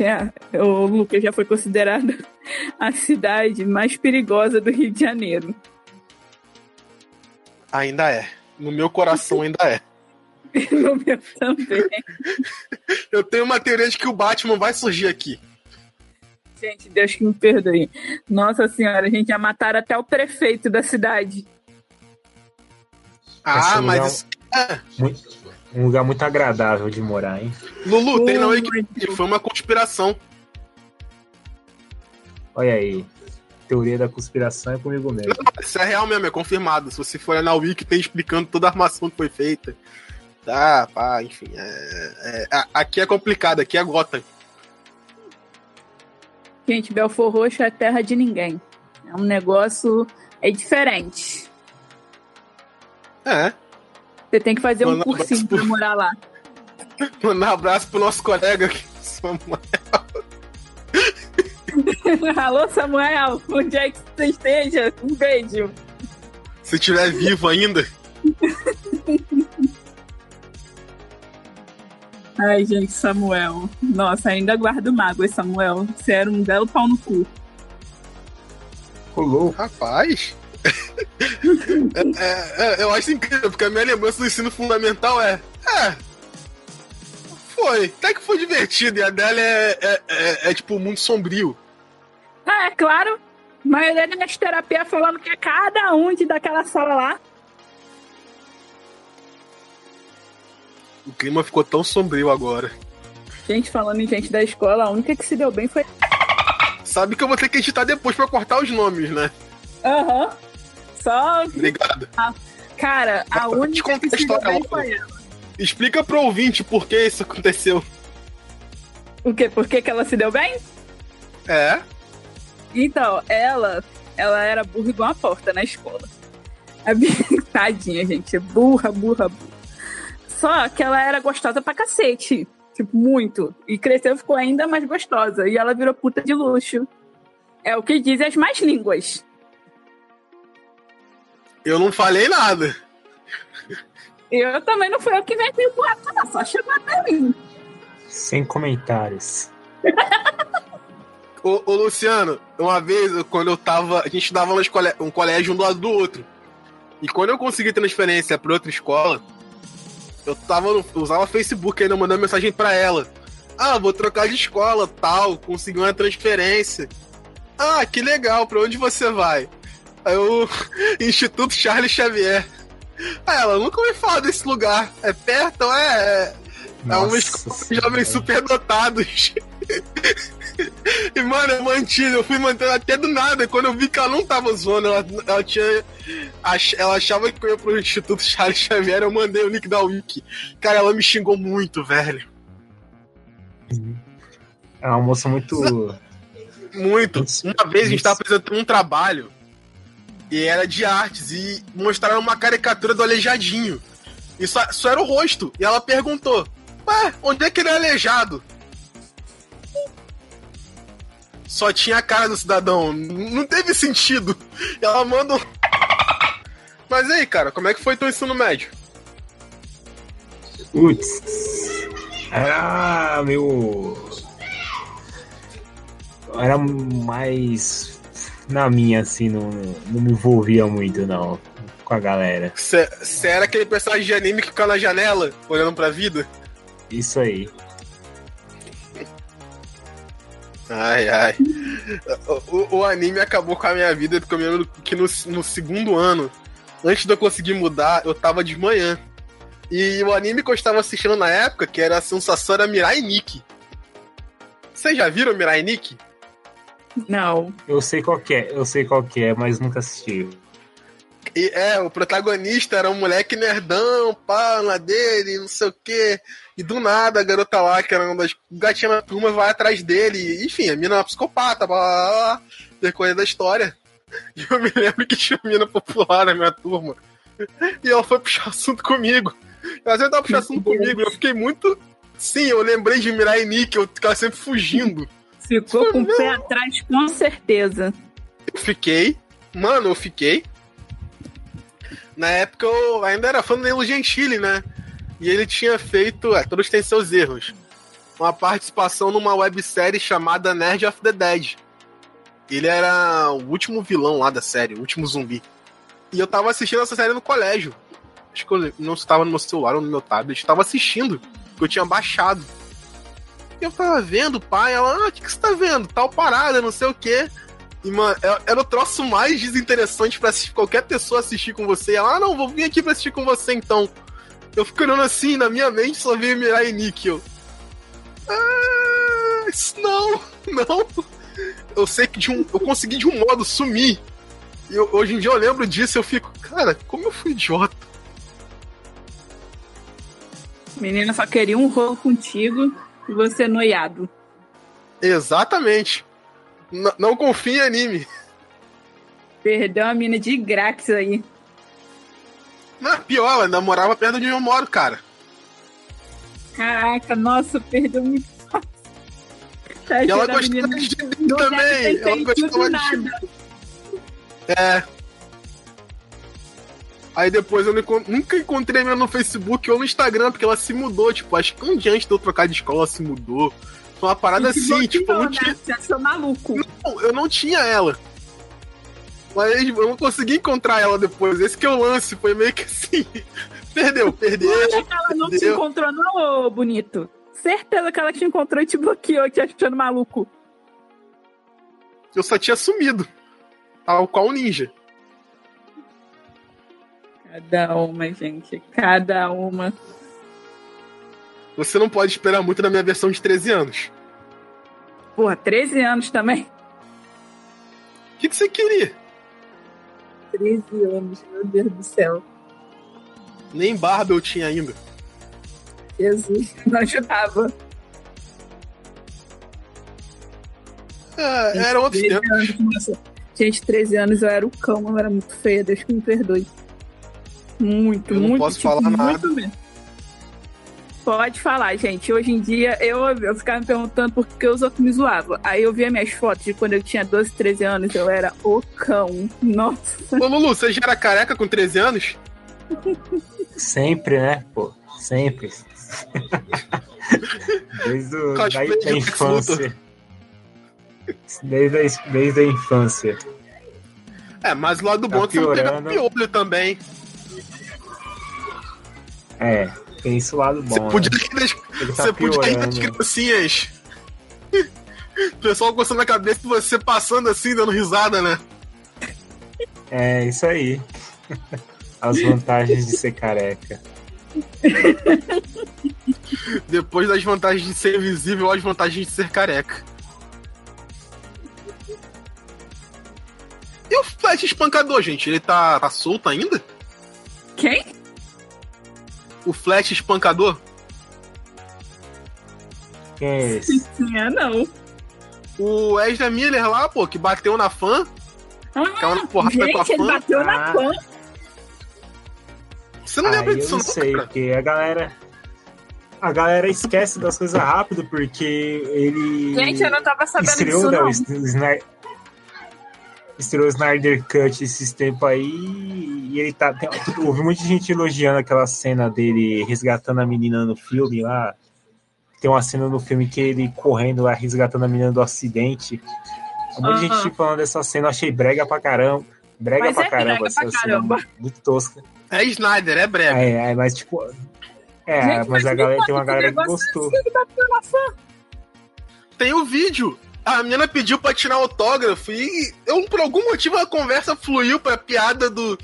Speaker 3: É, o Lucas já foi considerada a cidade mais perigosa do Rio de Janeiro.
Speaker 2: Ainda é. No meu coração ainda é.
Speaker 3: No meu também.
Speaker 2: Eu tenho uma teoria de que o Batman vai surgir aqui.
Speaker 3: Gente, Deus que me perdoe. Nossa senhora, a gente já mataram até o prefeito da cidade.
Speaker 2: Ah, mas. isso- é.
Speaker 4: Muito- um lugar muito agradável de morar, hein?
Speaker 2: Lulu, tem não aí que foi uma conspiração.
Speaker 4: Olha aí. Teoria da conspiração é comigo mesmo.
Speaker 2: Não, isso é real mesmo, é confirmado. Se você for olhar na Wiki, tem explicando toda a armação que foi feita. Tá, pá, enfim. é- é- a- aqui é complicado, aqui é Gotham.
Speaker 3: Gente, Belfor Roxo é terra de ninguém. É um negócio. É diferente.
Speaker 2: É.
Speaker 3: Você tem que fazer um
Speaker 2: Manda um
Speaker 3: cursinho
Speaker 2: abraço
Speaker 3: pra morar lá.
Speaker 2: Mandar um abraço pro nosso colega aqui.
Speaker 3: Alô, Samuel, onde é que você esteja? Um beijo.
Speaker 2: Se tiver vivo ainda.
Speaker 3: Ai, gente, Samuel. Nossa, ainda guardo mágoas, Samuel. Você era um belo pau no cu.
Speaker 4: Rolou.
Speaker 2: Rapaz. É, é, é, eu acho incrível, porque a minha lembrança do ensino fundamental é. É. Foi. Até que foi divertido. E a dela é, é, é, é, tipo muito sombrio.
Speaker 3: Ah, é claro. A maioria das terapias falando que é cada um de daquela sala lá.
Speaker 2: O clima ficou tão sombrio agora.
Speaker 3: Gente, falando em gente da escola, a única que se deu bem foi.
Speaker 2: Sabe que eu vou ter que editar depois pra cortar os nomes, né?
Speaker 3: Aham. Só.
Speaker 2: Obrigado.
Speaker 3: Cara, a
Speaker 2: te
Speaker 3: única que se deu bem
Speaker 2: logo.
Speaker 3: foi ela.
Speaker 2: Explica pro ouvinte por que isso aconteceu.
Speaker 3: O quê? Por que, que ela se deu bem?
Speaker 2: É.
Speaker 3: Então, ela, ela era burra igual a porta na escola. A Tadinha, gente. Burra, burra, burra. Só que ela era gostosa pra cacete. Tipo, muito. E cresceu e ficou ainda mais gostosa. E ela virou puta de luxo. É o que dizem as mais línguas.
Speaker 2: Eu não falei nada.
Speaker 3: Eu também não fui eu que inventei o boato, não. Só chegou até mim.
Speaker 4: Sem comentários.
Speaker 2: Ô, ô, Luciano, uma vez, quando eu tava. A gente escole- um colégio um do lado do outro. E quando eu consegui transferência pra outra escola, eu tava no, eu usava Facebook ainda mandando mensagem pra ela. Ah, vou trocar de escola, tal, consegui uma transferência. Ah, que legal, pra onde você vai? Aí eu. Instituto Charles Xavier. Ah, ela nunca me fala desse lugar. É perto? É. É, é uma escola de jovens superdotados. E, mano, eu mantive, eu fui mantendo até do nada. Quando eu vi que ela não tava zoando, ela, ela tinha. ach- ela achava que eu ia pro Instituto Charles Xavier, eu mandei o link da Wiki. Cara, ela me xingou muito, velho.
Speaker 4: É uma moça muito.
Speaker 2: Muito. Uma vez a gente tava apresentando um trabalho e era de artes e mostraram uma caricatura do aleijadinho. E só, só era o rosto. E ela perguntou: Ué, onde é que ele é aleijado? Só tinha a cara do cidadão. Não teve sentido. E ela manda um. Mas aí, cara, como é que foi teu ensino médio?
Speaker 4: Putz. Era meu. Era mais na minha, assim, não, não me envolvia muito, não, com a galera.
Speaker 2: Você era aquele personagem de anime que fica na janela, olhando pra vida?
Speaker 4: Isso aí.
Speaker 2: Ai, ai. O, o- anime acabou com a minha vida, porque eu me lembro que no, no segundo ano, antes de eu conseguir mudar, eu tava de manhã. E o anime que eu estava assistindo na época, que era a sensação, era Mirai Nikki. Vocês já viram Mirai Nikki?
Speaker 3: Não.
Speaker 4: Eu sei qual que é, eu sei qual que é, mas nunca assisti.
Speaker 2: E é, o protagonista era um moleque nerdão, pá, na dele, não sei o quê. E do nada a garota lá, que era uma das gatinhas da turma, vai atrás dele. Enfim, a mina é uma psicopata, blá, blá, blá, decorrer da história. E eu me lembro que tinha uma mina popular na minha turma. E ela foi puxar assunto comigo. Ela sempre tava puxando assunto comigo. Eu fiquei muito. Sim, eu lembrei de Mirai Nick, eu ficava sempre fugindo.
Speaker 3: Ficou com o pé atrás, com certeza.
Speaker 2: Eu fiquei. Mano, eu fiquei. Na época eu ainda era fã do Danilo Gentili, né? E ele tinha feito. É, todos têm seus erros. Uma participação numa websérie chamada Nerd of the Dead. Ele era o último vilão lá da série, o último zumbi. E eu tava assistindo essa série no colégio. Acho que eu não estava no meu celular ou no meu tablet. Eu tava assistindo, porque eu tinha baixado. Eu tava vendo, pai, ela, ah, o que, que você tá vendo? Tal parada, não sei o quê. E, mano, é- era o troço mais desinteressante assistir, qualquer pessoa assistir com você. E ela, ah, não, vou vir aqui pra assistir com você então. Eu fico olhando assim, na minha mente só veio Mirai Nikki. Eu, ah, não, não. Eu sei que de um, eu consegui de um modo sumir. E eu- hoje em dia eu lembro disso e eu fico, cara, como eu fui idiota.
Speaker 3: Menina só queria um rolo contigo e você noiado.
Speaker 2: Exatamente. N- não confia em anime.
Speaker 3: Perdeu a mina de grátis aí.
Speaker 2: Não, pior, ela namorava perto de onde eu moro, cara.
Speaker 3: Caraca, nossa, perdeu muito fácil. Tá
Speaker 2: E ela gostava de
Speaker 3: não
Speaker 2: também. Ela gostava de gibi. É. Aí depois eu nunca encontrei ela no Facebook ou no Instagram, porque ela se mudou. Tipo, acho que um dia antes de eu trocar de escola, ela se mudou. Foi uma parada assim, tipo, não
Speaker 3: bloqueou,
Speaker 2: tinha.
Speaker 3: né? Você achou maluco.
Speaker 2: Não, eu não tinha ela. Mas eu não consegui encontrar ela depois. Esse que é o lance. Foi meio que assim. Perdeu, perdeu.
Speaker 3: Olha que ela não te
Speaker 2: Entendeu?
Speaker 3: encontrou, não, ô bonito. Certeza que ela te encontrou e te bloqueou, te achando maluco.
Speaker 2: Eu só tinha sumido. Tal qual um ninja.
Speaker 3: Cada uma, gente. Cada uma.
Speaker 2: Você não pode esperar muito da minha versão de 13 anos.
Speaker 3: Porra, 13 anos também.
Speaker 2: O que, que você queria?
Speaker 3: 13 anos, meu Deus do céu.
Speaker 2: Nem barba eu tinha ainda.
Speaker 3: Jesus, não ajudava.
Speaker 2: É, era outros
Speaker 3: 13
Speaker 2: tempos.
Speaker 3: Gente, 13 anos eu era o cão, eu era muito feia, Deus que me perdoe. Muito,
Speaker 2: Eu não
Speaker 3: muito.
Speaker 2: posso
Speaker 3: tipo,
Speaker 2: falar nada.
Speaker 3: mesmo. Pode falar, gente. Hoje em dia eu, eu ficava me perguntando por que os outros me zoavam. Aí eu via minhas fotos de quando eu tinha 12, 13 anos, eu era o cão. Nossa.
Speaker 2: Ô Lulu, você já era careca com 13 anos?
Speaker 4: Sempre, né? Pô, sempre. Desde o, da, infância. Desde a, desde a infância.
Speaker 2: É, mas o lado
Speaker 4: Tá
Speaker 2: bom que você não piolho também.
Speaker 4: É, tem esse lado bom.
Speaker 2: Você podia
Speaker 4: né?
Speaker 2: rir das,
Speaker 4: Ele tá
Speaker 2: você podia rir das
Speaker 4: piorando.
Speaker 2: criancinhas. O pessoal coçando a cabeça e você passando assim, dando risada, né?
Speaker 4: É, isso aí. As vantagens de ser careca.
Speaker 2: Depois das vantagens de ser invisível, as vantagens de ser careca. E o Flash espancador, gente? Ele tá, tá solto ainda?
Speaker 3: Quem?
Speaker 2: O Flash espancador?
Speaker 4: Quem é esse?
Speaker 3: Tinha, não.
Speaker 2: O Ezra Miller lá, pô, que bateu na fã. Caiu na
Speaker 3: Ah,
Speaker 2: porrada com a
Speaker 3: gente, ele
Speaker 2: fã.
Speaker 3: bateu
Speaker 4: Ah.
Speaker 3: na fã.
Speaker 2: Você não
Speaker 4: Ah,
Speaker 2: lembra
Speaker 4: eu
Speaker 2: disso,
Speaker 4: não
Speaker 2: não,
Speaker 4: sei,
Speaker 2: cara?
Speaker 4: porque a galera. A galera esquece das coisas rápido, porque ele.
Speaker 3: Gente, eu não tava sabendo
Speaker 4: estreou,
Speaker 3: disso,
Speaker 4: né,
Speaker 3: não.
Speaker 4: o Snyder, estreou o Snyder Cut esses tempos aí e ele tá. Tem, ouvi muita gente elogiando aquela cena dele resgatando a menina no filme lá. Tem uma cena no filme que ele correndo lá, resgatando a menina do acidente. Um de
Speaker 3: Aham.
Speaker 4: gente falando dessa cena, eu achei brega pra caramba. Brega
Speaker 3: Mas
Speaker 4: pra
Speaker 3: é
Speaker 4: caramba
Speaker 3: brega
Speaker 4: essa
Speaker 3: pra
Speaker 4: cena,
Speaker 3: caramba.
Speaker 4: muito tosca.
Speaker 2: É Snyder, é breve.
Speaker 4: É, é, mas tipo. É,
Speaker 3: Gente,
Speaker 4: mas a
Speaker 3: me
Speaker 4: galera tem uma galera que gostou.
Speaker 3: é.
Speaker 2: Tem o vídeo. A menina pediu pra tirar autógrafo e eu, por algum motivo a conversa fluiu pra piada do.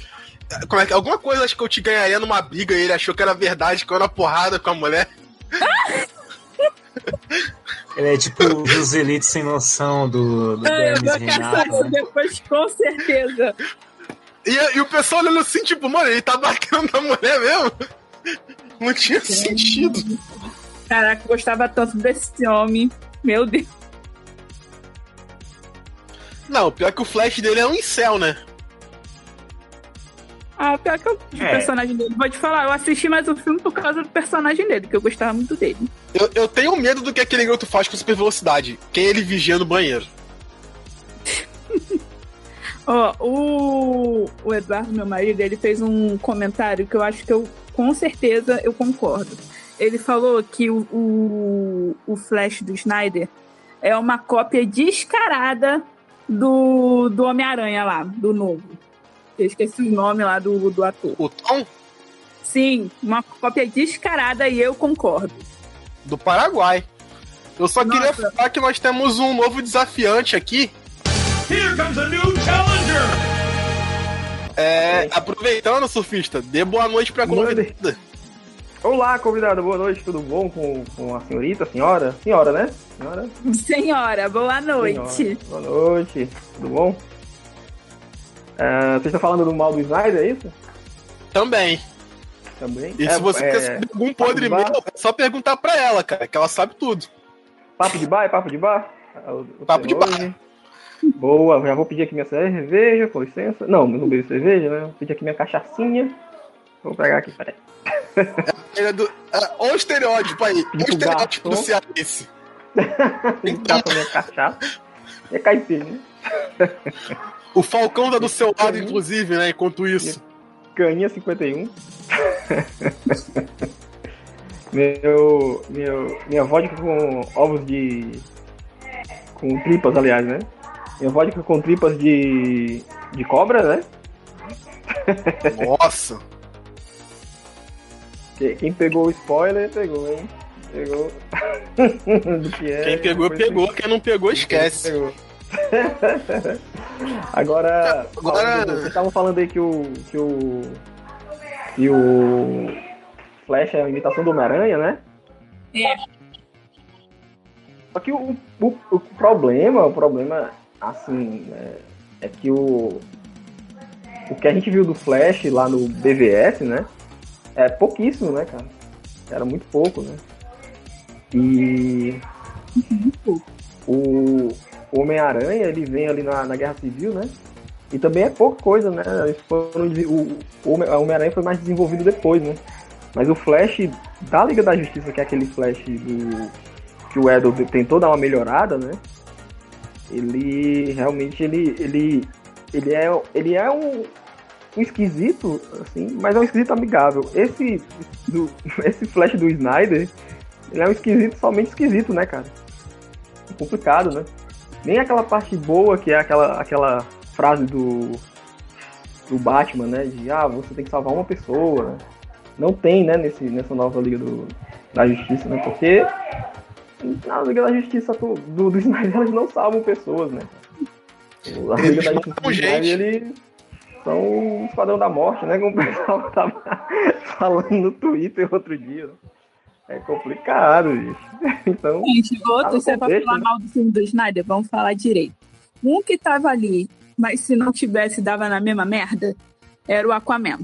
Speaker 2: Como é que Alguma coisa acho que eu te ganharia numa briga e ele achou que era verdade, que eu era porrada com a mulher.
Speaker 4: Ele é tipo o Joselito sem noção do, do
Speaker 3: É, eu vou caçar isso
Speaker 4: Né?
Speaker 3: depois, com certeza.
Speaker 2: E, e o pessoal olhando assim, tipo, mano, ele tá batendo na mulher mesmo? Não tinha sentido.
Speaker 3: Caraca, gostava tanto desse homem. Meu Deus.
Speaker 2: Não, o pior é que o flash dele é um incel, né?
Speaker 3: Ah, pior que eu, o
Speaker 4: É.
Speaker 3: personagem dele. Vou te falar, eu assisti mais o filme por causa do personagem dele, que eu gostava muito dele.
Speaker 2: Eu, eu tenho medo do que aquele garoto faz com super velocidade. Quem ele vigia no banheiro.
Speaker 3: Ó, o, o Eduardo, meu marido, ele fez um comentário que eu acho que eu, com certeza, eu concordo. Ele falou que o, o, o Flash do Snyder é uma cópia descarada do, do Homem-Aranha lá, do novo. Eu esqueci o nome lá do, do ator.
Speaker 2: O Tom
Speaker 3: Sim, uma cópia descarada e eu concordo.
Speaker 2: do Paraguai. Eu só Nossa. queria falar que nós temos um novo desafiante aqui. Here comes a new challenger! É, aproveitando, surfista, dê boa noite pra convidada.
Speaker 5: Olá, convidado, boa noite, tudo bom com, com a senhorita, senhora? Senhora, né?
Speaker 3: Senhora, senhora boa noite. Senhora,
Speaker 5: boa noite, tudo bom? Uh, você está falando do mal do Snyder, é isso?
Speaker 2: Também.
Speaker 5: Também?
Speaker 2: E é, se você é, quer algum podre meu, é só perguntar pra ela, cara, que ela sabe tudo.
Speaker 5: Papo de bar? É papo de bar?
Speaker 2: O, papo de bar.
Speaker 5: Boa, já vou pedir aqui minha cerveja, com licença. Não, não bebo cerveja, né? Vou pedir aqui minha cachaçinha. Vou pegar aqui, peraí.
Speaker 2: É, do, é, o estereótipo aí. O estereótipo do cearense.
Speaker 5: Pra minha cachaça. É caipira,
Speaker 2: O Falcão tá do seu lado, inclusive, né? Enquanto isso.
Speaker 5: Caninha 51. meu, meu, minha vodka com ovos de. com tripas, aliás, né? Minha vodka com tripas de. de cobra, né?
Speaker 2: Nossa!
Speaker 5: Quem pegou o spoiler, pegou, hein? Pegou.
Speaker 2: que é, Quem pegou, pegou. Quem não pegou, esquece. Pegou.
Speaker 5: Agora, Agora... vocês estavam falando aí que o, que o. que o. Flash é a imitação do Homem-Aranha, né?
Speaker 3: É.
Speaker 5: Só que o, o, o problema, o problema, assim, é, é que o. O que a gente viu do Flash lá no BVS, né? É pouquíssimo, né, cara? Era muito pouco, né? E. o, Homem-Aranha, ele vem ali na, na Guerra Civil, né? E também é pouca coisa, né? Foram, o, o Homem-Aranha foi mais desenvolvido depois, né? Mas o Flash da Liga da Justiça, que é aquele Flash do, que o Edel tentou dar uma melhorada, né? Ele realmente ele, ele, ele é, ele é um, um esquisito, assim, mas é um esquisito amigável. Esse, do, esse Flash do Snyder, ele é um esquisito somente esquisito, né, cara? É complicado, né? Nem aquela parte boa que é aquela, aquela frase do, do Batman, né? De ah, você tem que salvar uma pessoa. Não tem, né, nesse, nessa nova Liga do, da Justiça, né? Porque na Liga da Justiça do, do, do Snyder eles não salvam pessoas, né? A Liga da Justiça do Snyder, ele são o Esquadrão da Morte, né? Como o pessoal tava falando no Twitter outro dia. É complicado, gente. Então.
Speaker 3: Gente, outro, se é pra falar mal do filme do Snyder, vamos falar direito. Um que tava ali, mas se não tivesse, dava na mesma merda, era o Aquaman.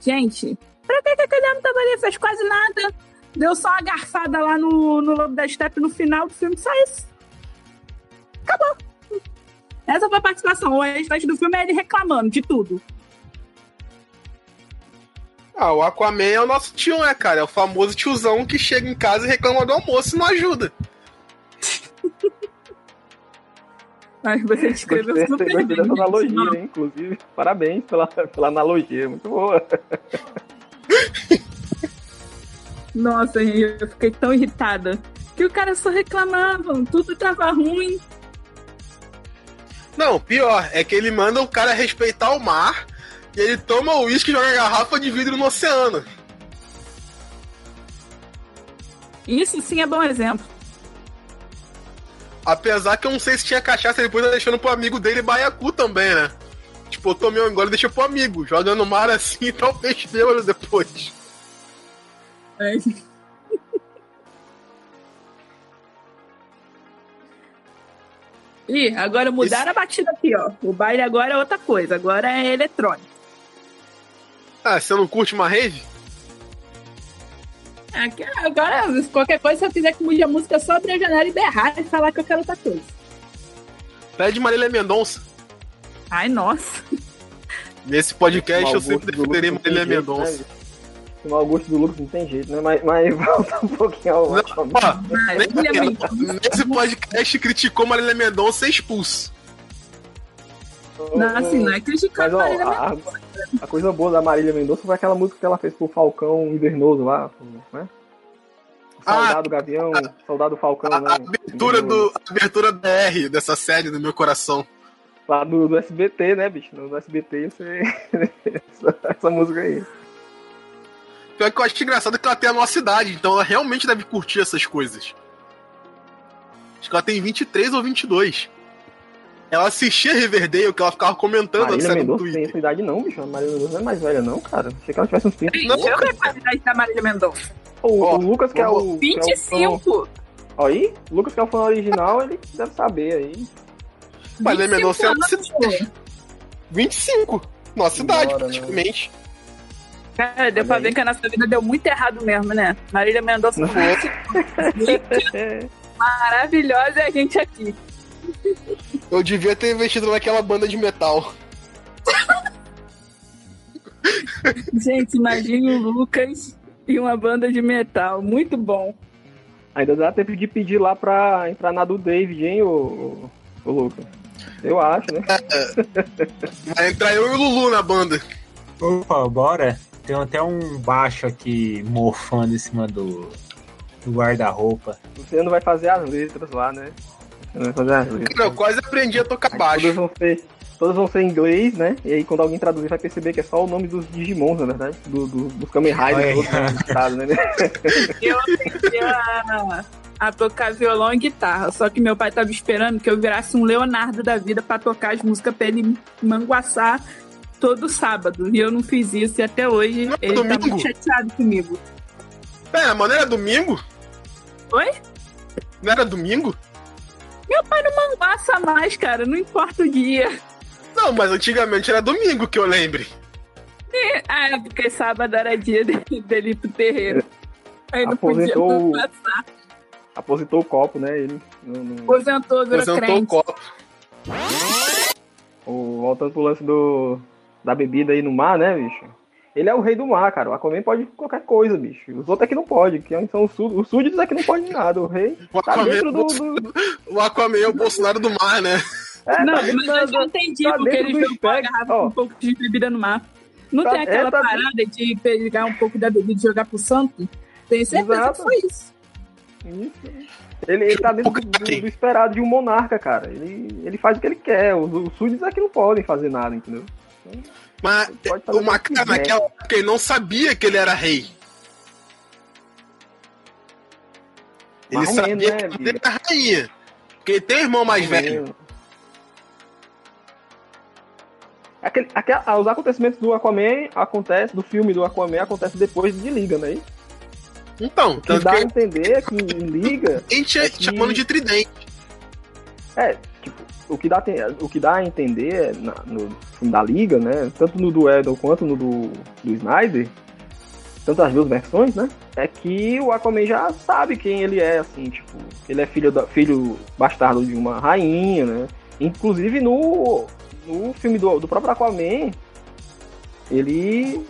Speaker 3: Gente, pra que, que aquele homem tava ali? Fez quase nada. Deu só uma garfada lá no, no Lobo da Steppe no final do filme, só isso. Acabou. Essa foi a participação. O restante do filme é ele reclamando de tudo.
Speaker 2: Ah, o Aquaman é o nosso tio, né, cara? É o famoso tiozão que chega em casa e reclama do almoço e não ajuda.
Speaker 3: Mas você descreveu
Speaker 5: gostei,
Speaker 3: super
Speaker 5: gostei bem. dessa analogia, hein? Inclusive, parabéns pela, pela analogia, muito boa.
Speaker 3: Nossa, eu fiquei tão irritada. Que o cara só reclamava, tudo tava ruim.
Speaker 2: Não, pior, é que ele manda o cara respeitar o mar e ele toma o uísque e joga a garrafa de vidro no oceano.
Speaker 3: Isso sim é bom exemplo.
Speaker 2: Apesar que eu não sei se tinha cachaça, depois tá deixando pro amigo dele baiacu também, né? Tipo, eu tomei um engole e deixei pro amigo, jogando no mar assim e talvez bêbado depois. É.
Speaker 3: Ih, agora mudaram Isso. a batida aqui, ó. O baile agora é outra coisa, agora é eletrônico.
Speaker 2: Ah, você não curte uma rave?
Speaker 3: Aqui, agora, qualquer coisa, se eu quiser que mude a música só abrir a janela e berrar e falar que eu quero outra coisa.
Speaker 2: Pede Marília Mendonça.
Speaker 3: Ai, nossa.
Speaker 2: Nesse podcast eu sempre defenderei Marília Mendonça.
Speaker 5: O mau gosto do Lucas não tem jeito, né? Mas, mas volta um pouquinho ao. Não,
Speaker 2: ó, nesse podcast criticou Marília Mendonça ser expulso.
Speaker 3: Não, assim, não é criticar
Speaker 5: mas, Marília a. A, coisa boa da Marília Mendonça foi aquela música que ela fez pro Falcão Invernoso lá, né? Soldado ah, Gavião, a, Soldado Falcão, a,
Speaker 2: né? A abertura, do, a abertura BR dessa série do meu coração.
Speaker 5: Lá do, do SBT, né, bicho? No, no SBT, você... essa, essa música aí.
Speaker 2: Pior que eu acho engraçado que ela tem a nossa idade, então ela realmente deve curtir essas coisas. Acho que ela tem 23 ou 22. Ela assistia Riverdale, que ela ficava comentando a
Speaker 5: Marília
Speaker 2: no
Speaker 5: Mendonça tem essa idade não, bicho. A Marília Mendonça não é mais velha não, cara. Achei que ela tivesse uns 30.
Speaker 2: Não,
Speaker 3: Deixa eu ver a idade da Marília Mendonça.
Speaker 5: O,
Speaker 2: Ó,
Speaker 5: o Lucas, que é o... que é o
Speaker 3: 25.
Speaker 5: Aí, o Lucas, que é o fã original, ele deve saber aí.
Speaker 2: Marília Mendonça é a
Speaker 3: 25
Speaker 2: nossa idade. 25. Nossa idade,
Speaker 5: Bora, né?
Speaker 3: Cara, deu pra
Speaker 5: Olha aí.
Speaker 3: ver que a nossa vida deu muito errado mesmo, né? Marília Mendonça com 25,
Speaker 5: É,
Speaker 3: maravilhosa e a gente aqui.
Speaker 2: Eu devia ter investido naquela banda de metal.
Speaker 3: Gente, imagine o Lucas e uma banda de metal. Muito bom.
Speaker 5: Ainda dá tempo de pedir lá pra entrar na do David, hein, ô, ô, ô Lucas? Eu acho, né?
Speaker 2: Vai entrar eu e o Lulu na banda.
Speaker 4: Opa, bora. Tem até um baixo aqui mofando em cima do, do guarda-roupa.
Speaker 5: Você não vai fazer as letras lá, né? Você não vai fazer as letras.
Speaker 2: Cara, eu quase aprendi a tocar baixo.
Speaker 5: Todas vão ser, todas vão ser em inglês, né? E aí quando alguém traduzir vai perceber que é só o nome dos Digimons, na verdade. Do, do- dos Kamen Riders, né?
Speaker 3: Eu aprendi a, a tocar violão e guitarra. Só que meu pai tava esperando que eu virasse um Leonardo da vida pra tocar as músicas pra ele manguaçar todo sábado. E eu não fiz isso e até hoje
Speaker 2: Não é
Speaker 3: ele tá
Speaker 2: domingo?
Speaker 3: muito chateado comigo.
Speaker 2: Pera, mas não era domingo?
Speaker 3: Oi?
Speaker 2: Não era domingo?
Speaker 3: Meu pai não manguaça mais, cara. Não importa o dia.
Speaker 2: Não, mas antigamente era domingo que eu lembre.
Speaker 3: Ah, é porque sábado era dia dele, dele ir pro terreiro. Aí não podia
Speaker 5: Aposentou o-
Speaker 3: manguaçar.
Speaker 5: Aposentou o copo, né? Ele. No, no-
Speaker 3: Aposentou, virou
Speaker 2: Apresentou o
Speaker 3: crente.
Speaker 2: copo.
Speaker 5: o- voltando pro lance do, da bebida aí no mar, né, bicho? Ele é o rei do mar, cara. O Aquaman pode qualquer coisa, bicho. Os outros é que não pode, que são os, os súditos é que não pode nada. O rei
Speaker 2: O
Speaker 5: tá
Speaker 2: Aquaman,
Speaker 5: dentro do. do-
Speaker 2: o Aquaman é o Bolsonaro do mar, né?
Speaker 5: É,
Speaker 3: Não,
Speaker 5: tá
Speaker 3: mas
Speaker 5: dentro
Speaker 3: eu já entendi
Speaker 5: tá
Speaker 3: porque ele jogou a garrafa
Speaker 5: ó.
Speaker 3: um pouco de bebida no mar. Não
Speaker 5: Tá-
Speaker 3: tem aquela
Speaker 5: é, tá-
Speaker 3: parada de pegar um pouco da bebida e jogar pro santo? Tenho certeza
Speaker 5: Exato.
Speaker 3: que foi isso.
Speaker 5: Isso. Ele, ele tá dentro do, do- do esperado de um monarca, cara. Ele, ele faz o que ele quer. Os, os súditos é que não podem fazer nada, entendeu?
Speaker 2: Mas o
Speaker 5: quiser.
Speaker 2: naquela época, ele não sabia que ele era rei. Ele
Speaker 5: Mais
Speaker 2: sabia
Speaker 5: menos, né,
Speaker 2: que ele era rainha. Porque ele tem um irmão mais velho.
Speaker 5: Aquele, aquele, ah, os acontecimentos do Aquaman acontece, do filme do Aquaman acontece depois de Liga, né?
Speaker 2: Então,
Speaker 5: O que dá a
Speaker 2: que
Speaker 5: entender é que em Liga,
Speaker 2: a gente
Speaker 5: é que-
Speaker 2: chamando de tridente.
Speaker 5: é, o que dá, o que dá a entender na- no filme da Liga, né? Tanto no do Edel quanto no do, do Snyder, tanto as duas versões, né? É que o Aquaman já sabe quem ele é, assim, tipo, ele é filho, da, filho bastardo de uma rainha, né? Inclusive no, no filme do, do próprio Aquaman, ele.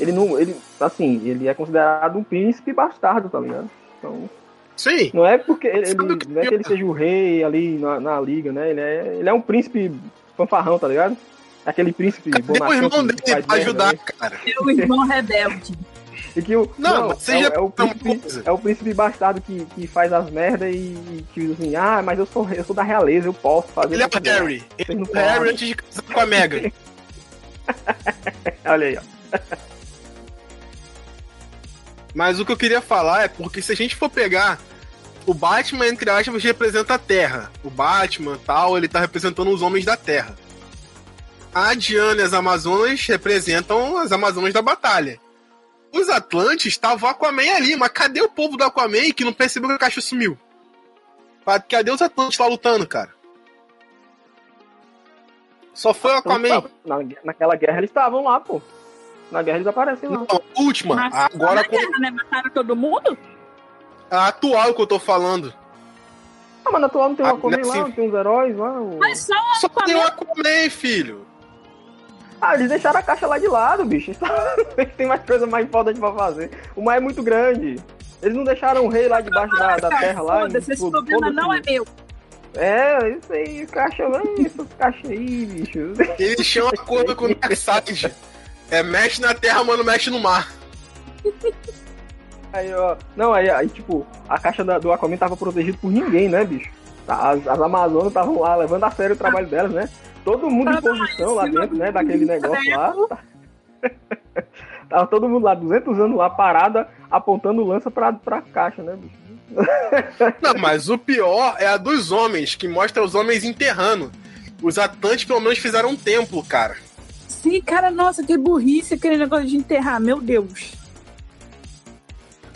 Speaker 5: Ele não. Ele, assim, ele é considerado um príncipe bastardo, tá ligado? Então,
Speaker 2: Sim.
Speaker 5: não é porque ele,
Speaker 2: o que
Speaker 5: não é que ele seja o rei ali na, na liga, né? Ele é, ele é um príncipe fanfarrão, tá ligado? Aquele príncipe
Speaker 2: Cadê o
Speaker 5: bonachão
Speaker 2: irmão
Speaker 5: que
Speaker 2: dele pra
Speaker 5: merda,
Speaker 2: ajudar,
Speaker 5: né?
Speaker 2: cara?
Speaker 3: Meu irmão rebelde.
Speaker 5: E que o,
Speaker 2: Não, mas você
Speaker 5: é, o- é o
Speaker 2: uma
Speaker 5: príncipe, é o príncipe bastardo que, que faz as merdas e, que diz assim, ah, mas eu sou, eu sou da realeza, eu posso fazer
Speaker 2: Ele é
Speaker 5: o
Speaker 2: o
Speaker 5: eu quiser."
Speaker 2: Harry. Ele
Speaker 5: não
Speaker 2: é o Harry antes de casar com a Megan.
Speaker 5: Olha aí, ó.
Speaker 2: Mas o que eu queria falar é porque se a gente for pegar o Batman, entre aspas, representa a Terra. O Batman tal, ele tá representando os homens da Terra. A Diana e as Amazonas representam as Amazonas da batalha. Os Atlantes estavam o Aquaman ali, mas cadê o povo do Aquaman que não percebeu que a caixa sumiu? Cadê os Atlantes lá lutando, cara? Só foi o Aquaman.
Speaker 5: Na, naquela guerra eles estavam lá, pô. Na guerra eles aparecem lá.
Speaker 2: Não, a última.
Speaker 3: Mas
Speaker 2: Agora
Speaker 3: na guerra, né? Mataram todo mundo?
Speaker 2: a atual que eu tô falando.
Speaker 5: Ah, mas na atual não tem o
Speaker 2: Ah,
Speaker 5: Aquaman lá,
Speaker 2: assim.
Speaker 5: não tem uns heróis lá. o-
Speaker 3: Mas só
Speaker 2: Só tem o Aquaman, filho.
Speaker 5: Ah, eles deixaram a caixa lá de lado, bicho. Têm mais coisa mais importante pra fazer. O mar é muito grande. Eles não deixaram o rei lá debaixo da, da terra lá.
Speaker 3: Foda-se, esse problema não é meu.
Speaker 5: É, isso aí, caixa, é, essas caixas aí, bicho.
Speaker 2: Eles tinham um acordo com o Darkseid. É, mexe na terra, mano, mexe no mar.
Speaker 5: Aí, ó. Não, aí, aí tipo, a caixa da- do Aquaman tava protegida por ninguém, né, bicho? As, as Amazonas estavam lá levando a sério o trabalho delas, né? Todo mundo em posição
Speaker 3: lá
Speaker 5: dentro, né? Daquele negócio lá. Tava todo mundo lá, 200 anos lá, parada, apontando lança pra, pra caixa, né, bicho?
Speaker 2: Não, mas o pior é a dos homens, que mostra os homens enterrando. Os Atlantes pelo menos fizeram um templo, cara.
Speaker 3: Sim, cara, nossa, que burrice aquele negócio de enterrar, meu Deus.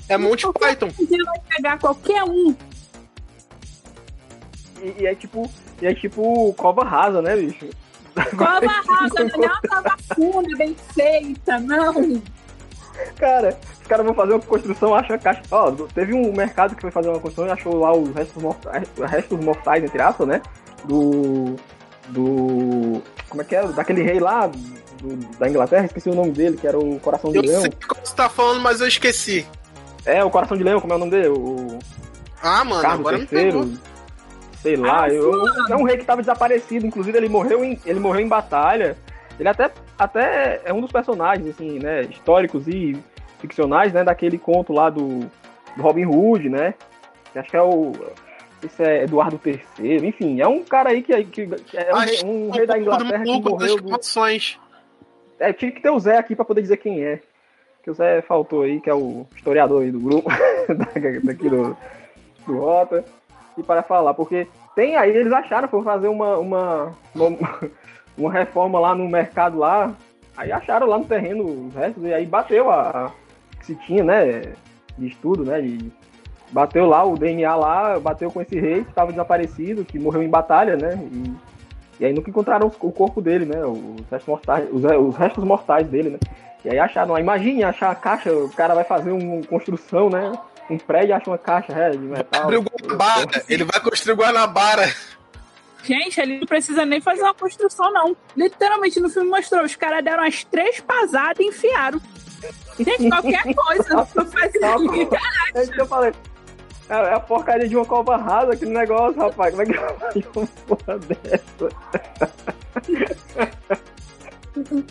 Speaker 2: É Monty Python.
Speaker 3: Você vai pegar qualquer um.
Speaker 5: E, e é tipo, e é tipo cova rasa, né, bicho?
Speaker 3: Cova rasa, não é uma cova funda, bem feita, não.
Speaker 5: Cara, os caras vão fazer uma construção, acham a caixa. Ó, teve um mercado que foi fazer uma construção e achou lá os restos mortais, restos mortais entre aspas, né? Do. Do. Como é que é? Daquele rei lá do, da Inglaterra, esqueci o nome dele, que era o Coração de
Speaker 2: Eu
Speaker 5: Leão.
Speaker 2: sei como você tá falando, mas eu esqueci.
Speaker 5: É, o Coração de Leão, como é o nome dele? O
Speaker 2: Ah, mano,
Speaker 5: Carlos
Speaker 2: agora.
Speaker 5: III. Sei lá,
Speaker 3: Ah,
Speaker 5: eu,
Speaker 3: fulano.
Speaker 5: é um rei que tava desaparecido, inclusive ele morreu em, ele morreu em batalha. Ele até, até é um dos personagens, assim, né, históricos e ficcionais, né, daquele conto lá do, do Robin Hood, né? Que acho que é o. Esse é Eduardo III, enfim, é um cara aí que, que, é um, rei, um rei da Inglaterra que morreu. do-. É, tinha que ter o Zé aqui pra poder dizer quem é. Que o Zé faltou aí, que é o historiador aí do grupo, daqui do, do Rota, e para falar, porque tem aí, eles acharam, foram fazer uma, uma, uma, uma reforma lá no mercado lá, aí acharam lá no terreno os restos, e aí bateu a, a que se tinha, né, de estudo, né, de, bateu lá o DNA lá, bateu com esse rei que estava desaparecido, que morreu em batalha, né, e, e aí nunca encontraram o corpo dele, né, os restos mortais, os, os restos mortais dele, né, e aí acharam, ó, imagine achar a caixa, o cara vai fazer uma construção, né, um prédio acha uma caixa é, de metal.
Speaker 2: Abriu Guanabara. Ele vai construir Guanabara.
Speaker 3: Gente, ele não precisa nem fazer uma construção, não. Literalmente, no filme mostrou, os caras deram as três pasadas e enfiaram. Gente, qualquer coisa pra fazer.
Speaker 5: É isso que eu falei. É é a porcaria de uma cova rasa aquele negócio, rapaz. Como é que eu faço uma porra dessa?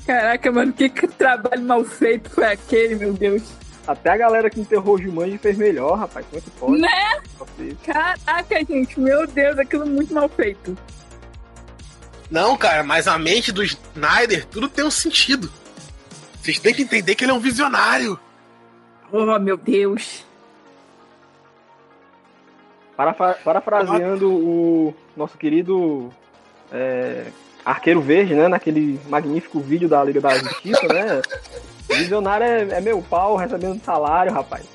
Speaker 3: Caraca, mano, que, que trabalho mal feito foi aquele, meu Deus.
Speaker 5: Até a galera que enterrou o Jumanji fez melhor, rapaz. Como é que pode?
Speaker 3: Né? Caraca, gente, meu Deus, aquilo muito mal feito.
Speaker 2: Não, cara, mas a mente do Snyder, tudo tem um sentido. Vocês têm que entender que ele é um visionário.
Speaker 3: Oh, meu Deus.
Speaker 5: Parafraseando o nosso querido é, Arqueiro Verde, né? Naquele magnífico vídeo da Liga da Justiça, né? Visionário é, é meu pau recebendo salário, rapaz.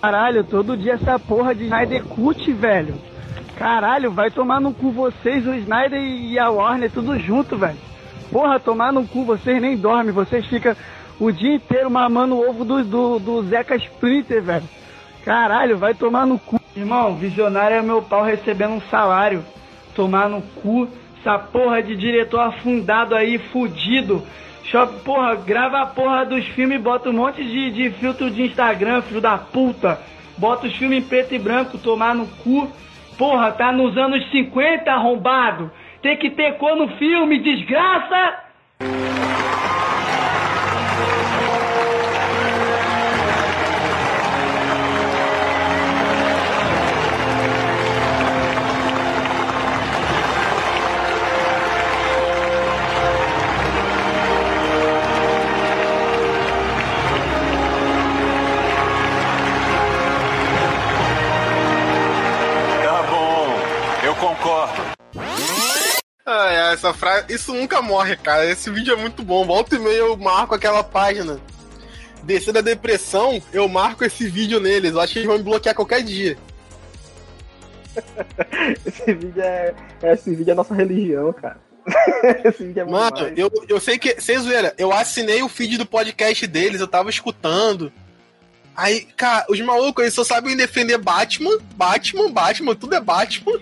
Speaker 6: Caralho, todo dia essa porra de Snyder Cut, velho. Caralho, vai tomar no cu vocês, o Snyder e a Warner, tudo junto, velho. Porra, tomar no cu, vocês nem dormem, vocês ficam o dia inteiro mamando o ovo do, do, do Zeca Splinter, velho. Caralho, vai tomar no cu. Irmão, visionário é meu pau recebendo um salário. Tomar no cu, essa porra de diretor afundado aí, fudido. Só, porra, grava a porra dos filmes bota um monte de, de filtro de Instagram, filho da puta. Bota os filmes em preto e branco, tomar no cu. Porra, tá nos anos 50, arrombado. Tem que ter cor no filme, desgraça!
Speaker 2: Ah, é, essa frase. Isso nunca morre, cara. Esse vídeo é muito bom. Volta e meia eu marco aquela página. Descer da depressão, eu marco esse vídeo neles. Eu acho que eles vão me bloquear qualquer dia.
Speaker 5: Esse vídeo é, esse vídeo é nossa religião, cara. esse vídeo é muito
Speaker 2: Mano,
Speaker 5: mais.
Speaker 2: eu, eu sei que. Sem zoeira, eu assinei o feed do podcast deles, eu tava escutando. Aí, cara, os malucos, eles só sabem defender Batman, Batman, Batman, tudo é Batman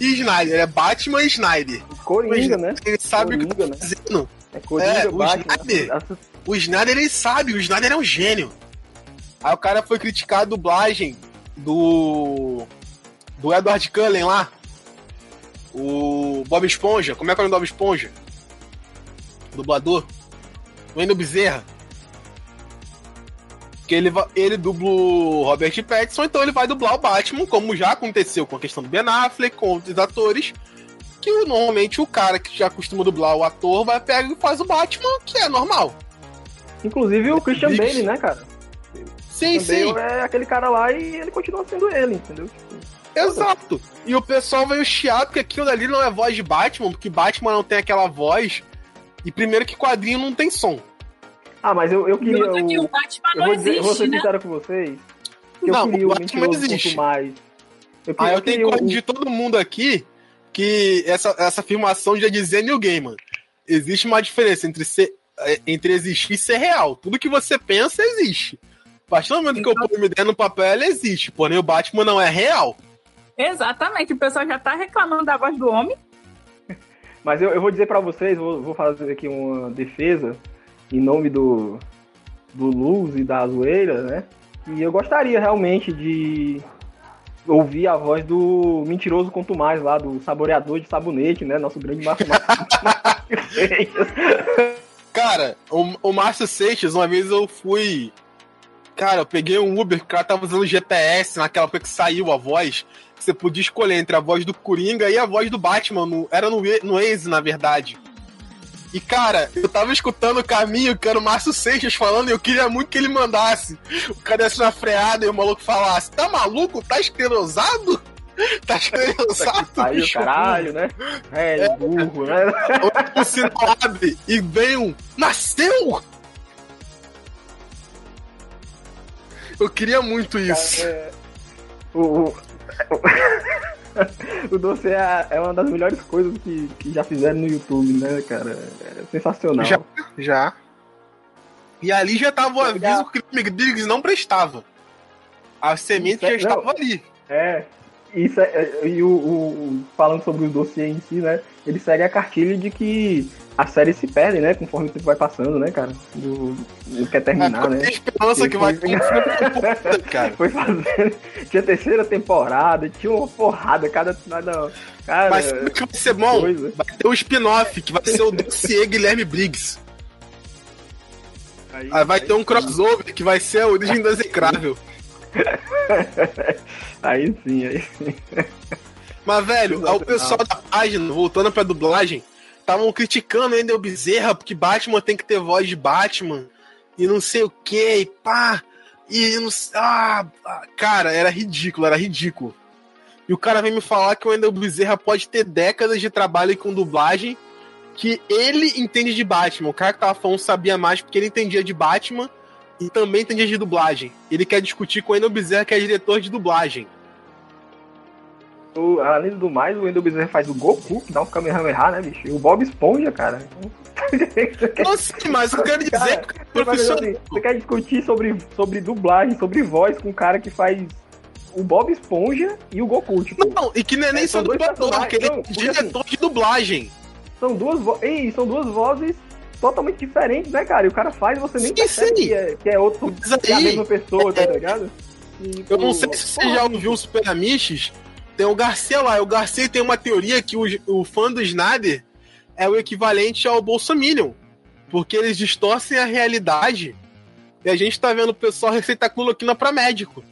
Speaker 2: e Snyder. É Batman e Snyder.
Speaker 5: Coringa, né?
Speaker 2: Eles sabem o que
Speaker 5: Coringa,
Speaker 2: tá
Speaker 5: né?
Speaker 2: fazendo.
Speaker 5: É Coringa,
Speaker 2: É, o
Speaker 5: Batman.
Speaker 2: Snyder. O Snyder, ele sabe, o Snyder é um gênio. Aí o cara foi criticar a dublagem do. do Edward Cullen lá. O Bob Esponja. Como é que é o nome do Bob Esponja? Dublador. Wendel Bezerra. Que ele, ele dubla o Robert Pattinson, então ele vai dublar o Batman, como já aconteceu com a questão do Ben Affleck, com outros atores que normalmente o cara que já costuma dublar o ator vai pegar e faz o Batman, que é normal.
Speaker 5: Inclusive o Christian
Speaker 2: Bicho.
Speaker 5: Bale, né, cara?
Speaker 2: Sim,
Speaker 5: Christian
Speaker 2: sim.
Speaker 5: Bale é aquele cara lá e ele continua sendo ele, entendeu?
Speaker 2: Exato. E o pessoal veio chiado porque aquilo ali não é voz de Batman, porque Batman não tem aquela voz. E primeiro que quadrinho não tem som.
Speaker 5: Ah, mas eu, eu queria.
Speaker 3: Outro que
Speaker 5: o-
Speaker 3: Batman
Speaker 5: Eu vou, dizer, eu vou
Speaker 3: existe,
Speaker 5: ser
Speaker 3: né?
Speaker 5: sincero com vocês. Que
Speaker 2: Não,
Speaker 5: eu queria
Speaker 2: o Batman existe.
Speaker 5: mais. Eu,
Speaker 2: Aí
Speaker 5: queria,
Speaker 2: eu tenho que
Speaker 5: o-
Speaker 2: corrigir todo mundo aqui que essa, essa afirmação já dizia New Gaiman. Existe uma diferença entre, ser, eh, entre existir e ser real. Tudo que você pensa existe. A partir do momento que eu ponho uma ideia no papel, ela existe. Porém, o Batman não é real.
Speaker 3: Exatamente, o pessoal já tá reclamando da voz do homem.
Speaker 5: Mas eu, eu vou dizer pra vocês, vou, vou fazer aqui uma defesa em nome do, do Luz e da zoeira, né? E eu gostaria realmente de ouvir a voz do mentiroso quanto mais lá, do saboreador de sabonete, né? Nosso grande Márcio Márcio Seixas.
Speaker 2: Cara, o, o Márcio Seixas, uma vez eu fui. Cara, eu peguei um Uber, o cara tava usando GPS naquela época que saiu a voz. Você podia escolher entre a voz do Coringa e a voz do Batman. No, era no, no Waze, na verdade. E, cara, eu tava escutando o caminho que era o Márcio Seixas falando e eu queria muito que ele mandasse. O cara desse na freada e o maluco falasse: Tá maluco? Tá esclerosado? Tá esclerosado?
Speaker 5: Aí o caralho, né? É, burro, né?
Speaker 2: o abre e vem um Nasceu! Eu queria muito isso.
Speaker 5: É, o, o, o doce é, é uma das melhores coisas que, que já fizeram no YouTube, né, cara? É sensacional.
Speaker 2: Já, já. E ali já tava o aviso que o Briggs não prestava. A semente já
Speaker 5: Não.
Speaker 2: estava ali.
Speaker 5: É. Isso é, é- e o, o- o- falando sobre o dossiê em si, né? Ele segue a cartilha de que as séries se perdem, né? Conforme o tempo vai passando, né, cara? Do, não quer terminar,
Speaker 2: Tem
Speaker 5: né?
Speaker 2: esperança que vai da puta, cara.
Speaker 5: Foi fazendo. Tinha terceira temporada, tinha uma porrada, cada. cada cara,
Speaker 2: Mas sabe o que vai ser bom?
Speaker 5: coisa.
Speaker 2: Vai ter um spin-off, que vai ser o dossiê Guilherme Briggs.
Speaker 5: Aí-
Speaker 2: Aí vai ter um crossover, que vai ser a origem do Execrável.
Speaker 5: Aí sim, aí sim.
Speaker 2: Mas, velho, o pessoal da página, voltando pra dublagem, estavam criticando ainda o Bezerra, porque Batman tem que ter voz de Batman, e não sei o que, e pá, e não sei. Ah, ah, cara, era ridículo, era ridículo. E o cara vem me falar que o Wendel Bezerra pode ter décadas de trabalho com dublagem, que ele entende de Batman. O cara que tava falando sabia mais porque ele entendia de Batman e também entendia de dublagem. Ele quer discutir com o Wendel Bezerra, que é diretor de dublagem.
Speaker 5: O- além do mais, o Wendel Bezerra faz o Goku, que dá um Kamehameha, né, bicho? E o Bob Esponja, cara.
Speaker 2: Não sei, mas eu quero dizer
Speaker 5: Cara,
Speaker 2: que
Speaker 5: assim, você quer discutir sobre, sobre dublagem, sobre voz com um cara que faz o Bob Esponja e o Goku, tipo.
Speaker 2: Não, e que não é nem
Speaker 5: É,
Speaker 2: só dublador,
Speaker 5: personagens,
Speaker 2: que ele
Speaker 5: não,
Speaker 2: é diretor de dublagem.
Speaker 5: São duas vo- Ei, são duas vozes totalmente diferentes, né, cara? E o cara faz e você nem
Speaker 2: Sim,
Speaker 5: percebe
Speaker 2: sim.
Speaker 5: que é, que é outro, que é a mesma pessoa, tá
Speaker 2: é-
Speaker 5: ligado? E,
Speaker 2: Eu não sei se você já ouviu o Super Amiches. Tem o Garcia lá. O Garcia tem uma teoria que o, o fã do Snyder é o equivalente ao Bolsominion. Porque eles distorcem a realidade. E a gente tá vendo o pessoal receitar cloroquina pra médico.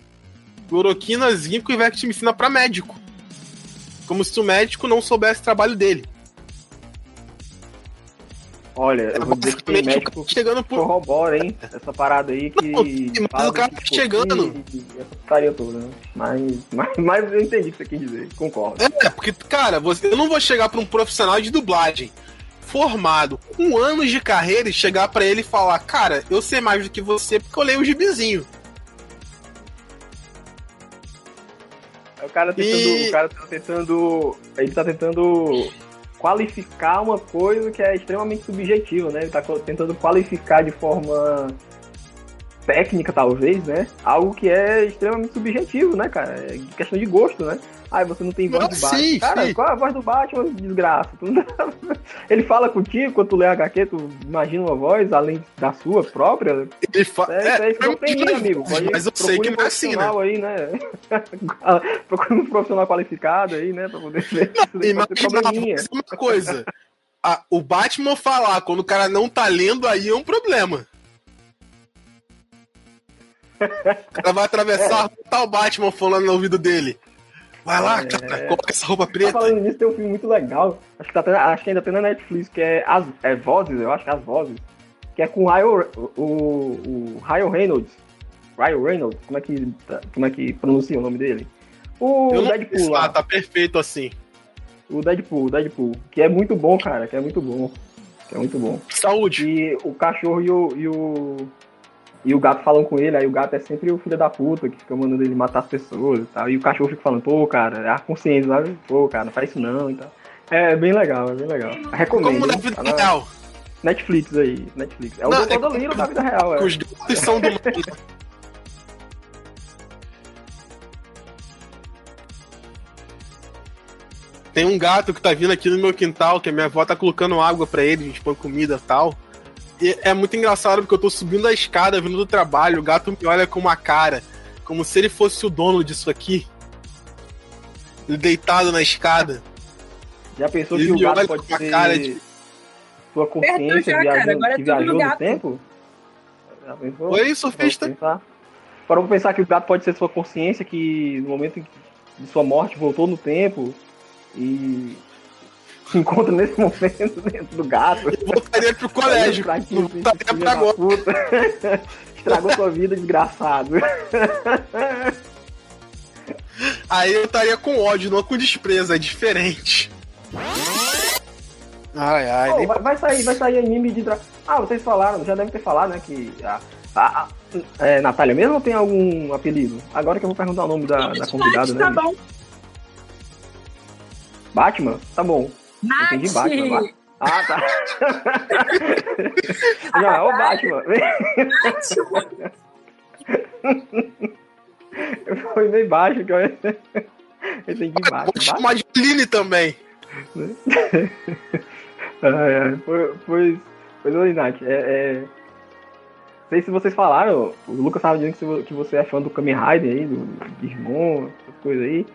Speaker 2: Cloroquina, zinco e vectimicina pra médico. Como se o médico não soubesse o trabalho dele.
Speaker 5: Olha, eu vou dizer que tem médico
Speaker 2: chegando por.
Speaker 5: corrobora, hein? Essa parada aí que.
Speaker 2: Não, mas o cara tá
Speaker 5: tipo,
Speaker 2: chegando.
Speaker 5: e- e Essa putaria toda, né? Mas, mas, mas eu entendi o que você quis dizer, concordo.
Speaker 2: É, porque, cara, você, eu não vou chegar pra um profissional de dublagem formado com anos de carreira e chegar pra ele e falar, cara, eu sei mais do que você porque eu leio o gibizinho.
Speaker 5: O cara tentando.
Speaker 2: E-
Speaker 5: O cara tá tentando. Ele tá tentando qualificar uma coisa que é extremamente subjetiva, né? Ele tá co- tentando qualificar de forma técnica, talvez, né? Algo que é extremamente subjetivo, né, cara? É questão de gosto, né? Ah, você não tem voz
Speaker 2: Não,
Speaker 5: do Batman.
Speaker 2: sim,
Speaker 5: cara,
Speaker 2: sim.
Speaker 5: qual é a voz do Batman? Desgraça. Não- Ele fala contigo quando tu lê HQ, tu imagina uma voz além da sua própria.
Speaker 2: Ele fa...
Speaker 5: É, isso aí fica
Speaker 2: pra
Speaker 5: ofendido,
Speaker 2: mim,
Speaker 5: amigo. Pode-
Speaker 2: mas eu sei que
Speaker 5: um
Speaker 2: não é assim, né?
Speaker 5: profissional aí, né? Procure um profissional qualificado aí, né? Pra poder ver. Ter
Speaker 2: Imagina, dizer uma coisa. Ah, o Batman falar quando o cara não tá lendo, aí é um problema. O cara vai atravessar a tá o Batman falando no ouvido dele. Vai lá,
Speaker 5: É.
Speaker 2: cara, coloca essa roupa
Speaker 5: Tá
Speaker 2: preta.
Speaker 5: falando nisso, tem um filme muito legal. Acho que, tá acho que ainda tem na Netflix, que é As é Vozes, eu acho que é As Vozes. Que é com o Ryan, o, o Ryan Reynolds. Ryan Reynolds, como é que, tá- como é que pronuncia o nome dele? O Deadpool lá,
Speaker 2: tá perfeito assim.
Speaker 5: O Deadpool, o Deadpool. Que é muito bom, cara, que é muito bom. Que é muito bom.
Speaker 2: Saúde.
Speaker 5: E o cachorro e o, e o. E o gato falam com ele, aí o gato é sempre o filho da puta que fica mandando ele matar as pessoas e tal. E o cachorro fica falando, pô, cara, é a consciência, sabe? Pô, cara, não faz isso não e tal. É bem legal, é bem legal. Recomendo.
Speaker 2: Como na vida real.
Speaker 5: Netflix aí, Netflix. É o
Speaker 2: Não,
Speaker 5: Doutor
Speaker 2: é
Speaker 5: da vida real, é.
Speaker 2: Os gatos são do. Tem um gato que tá vindo aqui no meu quintal, que a minha avó tá colocando água pra ele, a gente põe comida e tal. E é muito engraçado porque eu tô subindo a escada, vindo do trabalho, o gato me olha com uma cara, como se ele fosse o dono disso aqui. Ele deitado na escada.
Speaker 5: Já pensou
Speaker 2: Ele
Speaker 5: que o gato
Speaker 2: com
Speaker 5: pode
Speaker 2: uma
Speaker 5: ser
Speaker 2: cara de-
Speaker 5: sua consciência
Speaker 3: já, cara,
Speaker 5: viajando,
Speaker 3: agora é
Speaker 5: que viajou no
Speaker 3: gato.
Speaker 5: tempo? Já pensou?
Speaker 2: Oi, surfista.
Speaker 5: Parou pra pensar? Que o gato pode ser sua consciência que no momento em que- de sua morte voltou no tempo e se encontra nesse momento dentro do gato.
Speaker 2: Eu voltaria pro colégio.
Speaker 5: Pra
Speaker 2: Não voltaria
Speaker 5: da
Speaker 2: pra agora.
Speaker 5: puta. Estragou sua vida, desgraçado.
Speaker 2: Aí eu estaria com ódio, não com desprezo, é diferente. Ai, ai,
Speaker 5: Pô,
Speaker 2: nem
Speaker 5: vai, vai sair, vai sair anime de dra... Ah, vocês falaram, já devem ter falado, né, que a, a- a- é, Natália mesmo ou tem algum apelido? Agora que eu vou perguntar o nome da, da convidada,
Speaker 3: tá
Speaker 5: né?
Speaker 3: bom.
Speaker 5: Batman? Tá bom.
Speaker 3: Nath.
Speaker 5: Entendi Batman, Batman. Ah, tá. Não, é o Batman. Foi meio baixo que eu eu entendi Batman.
Speaker 2: te chamar de Line também.
Speaker 5: Ai, Pois, pois, pois oi, Nath. É, é... Não sei se vocês falaram, o Lucas tava dizendo que você- que você é fã do Kamen Rider aí, do Digimon, essas coisas aí.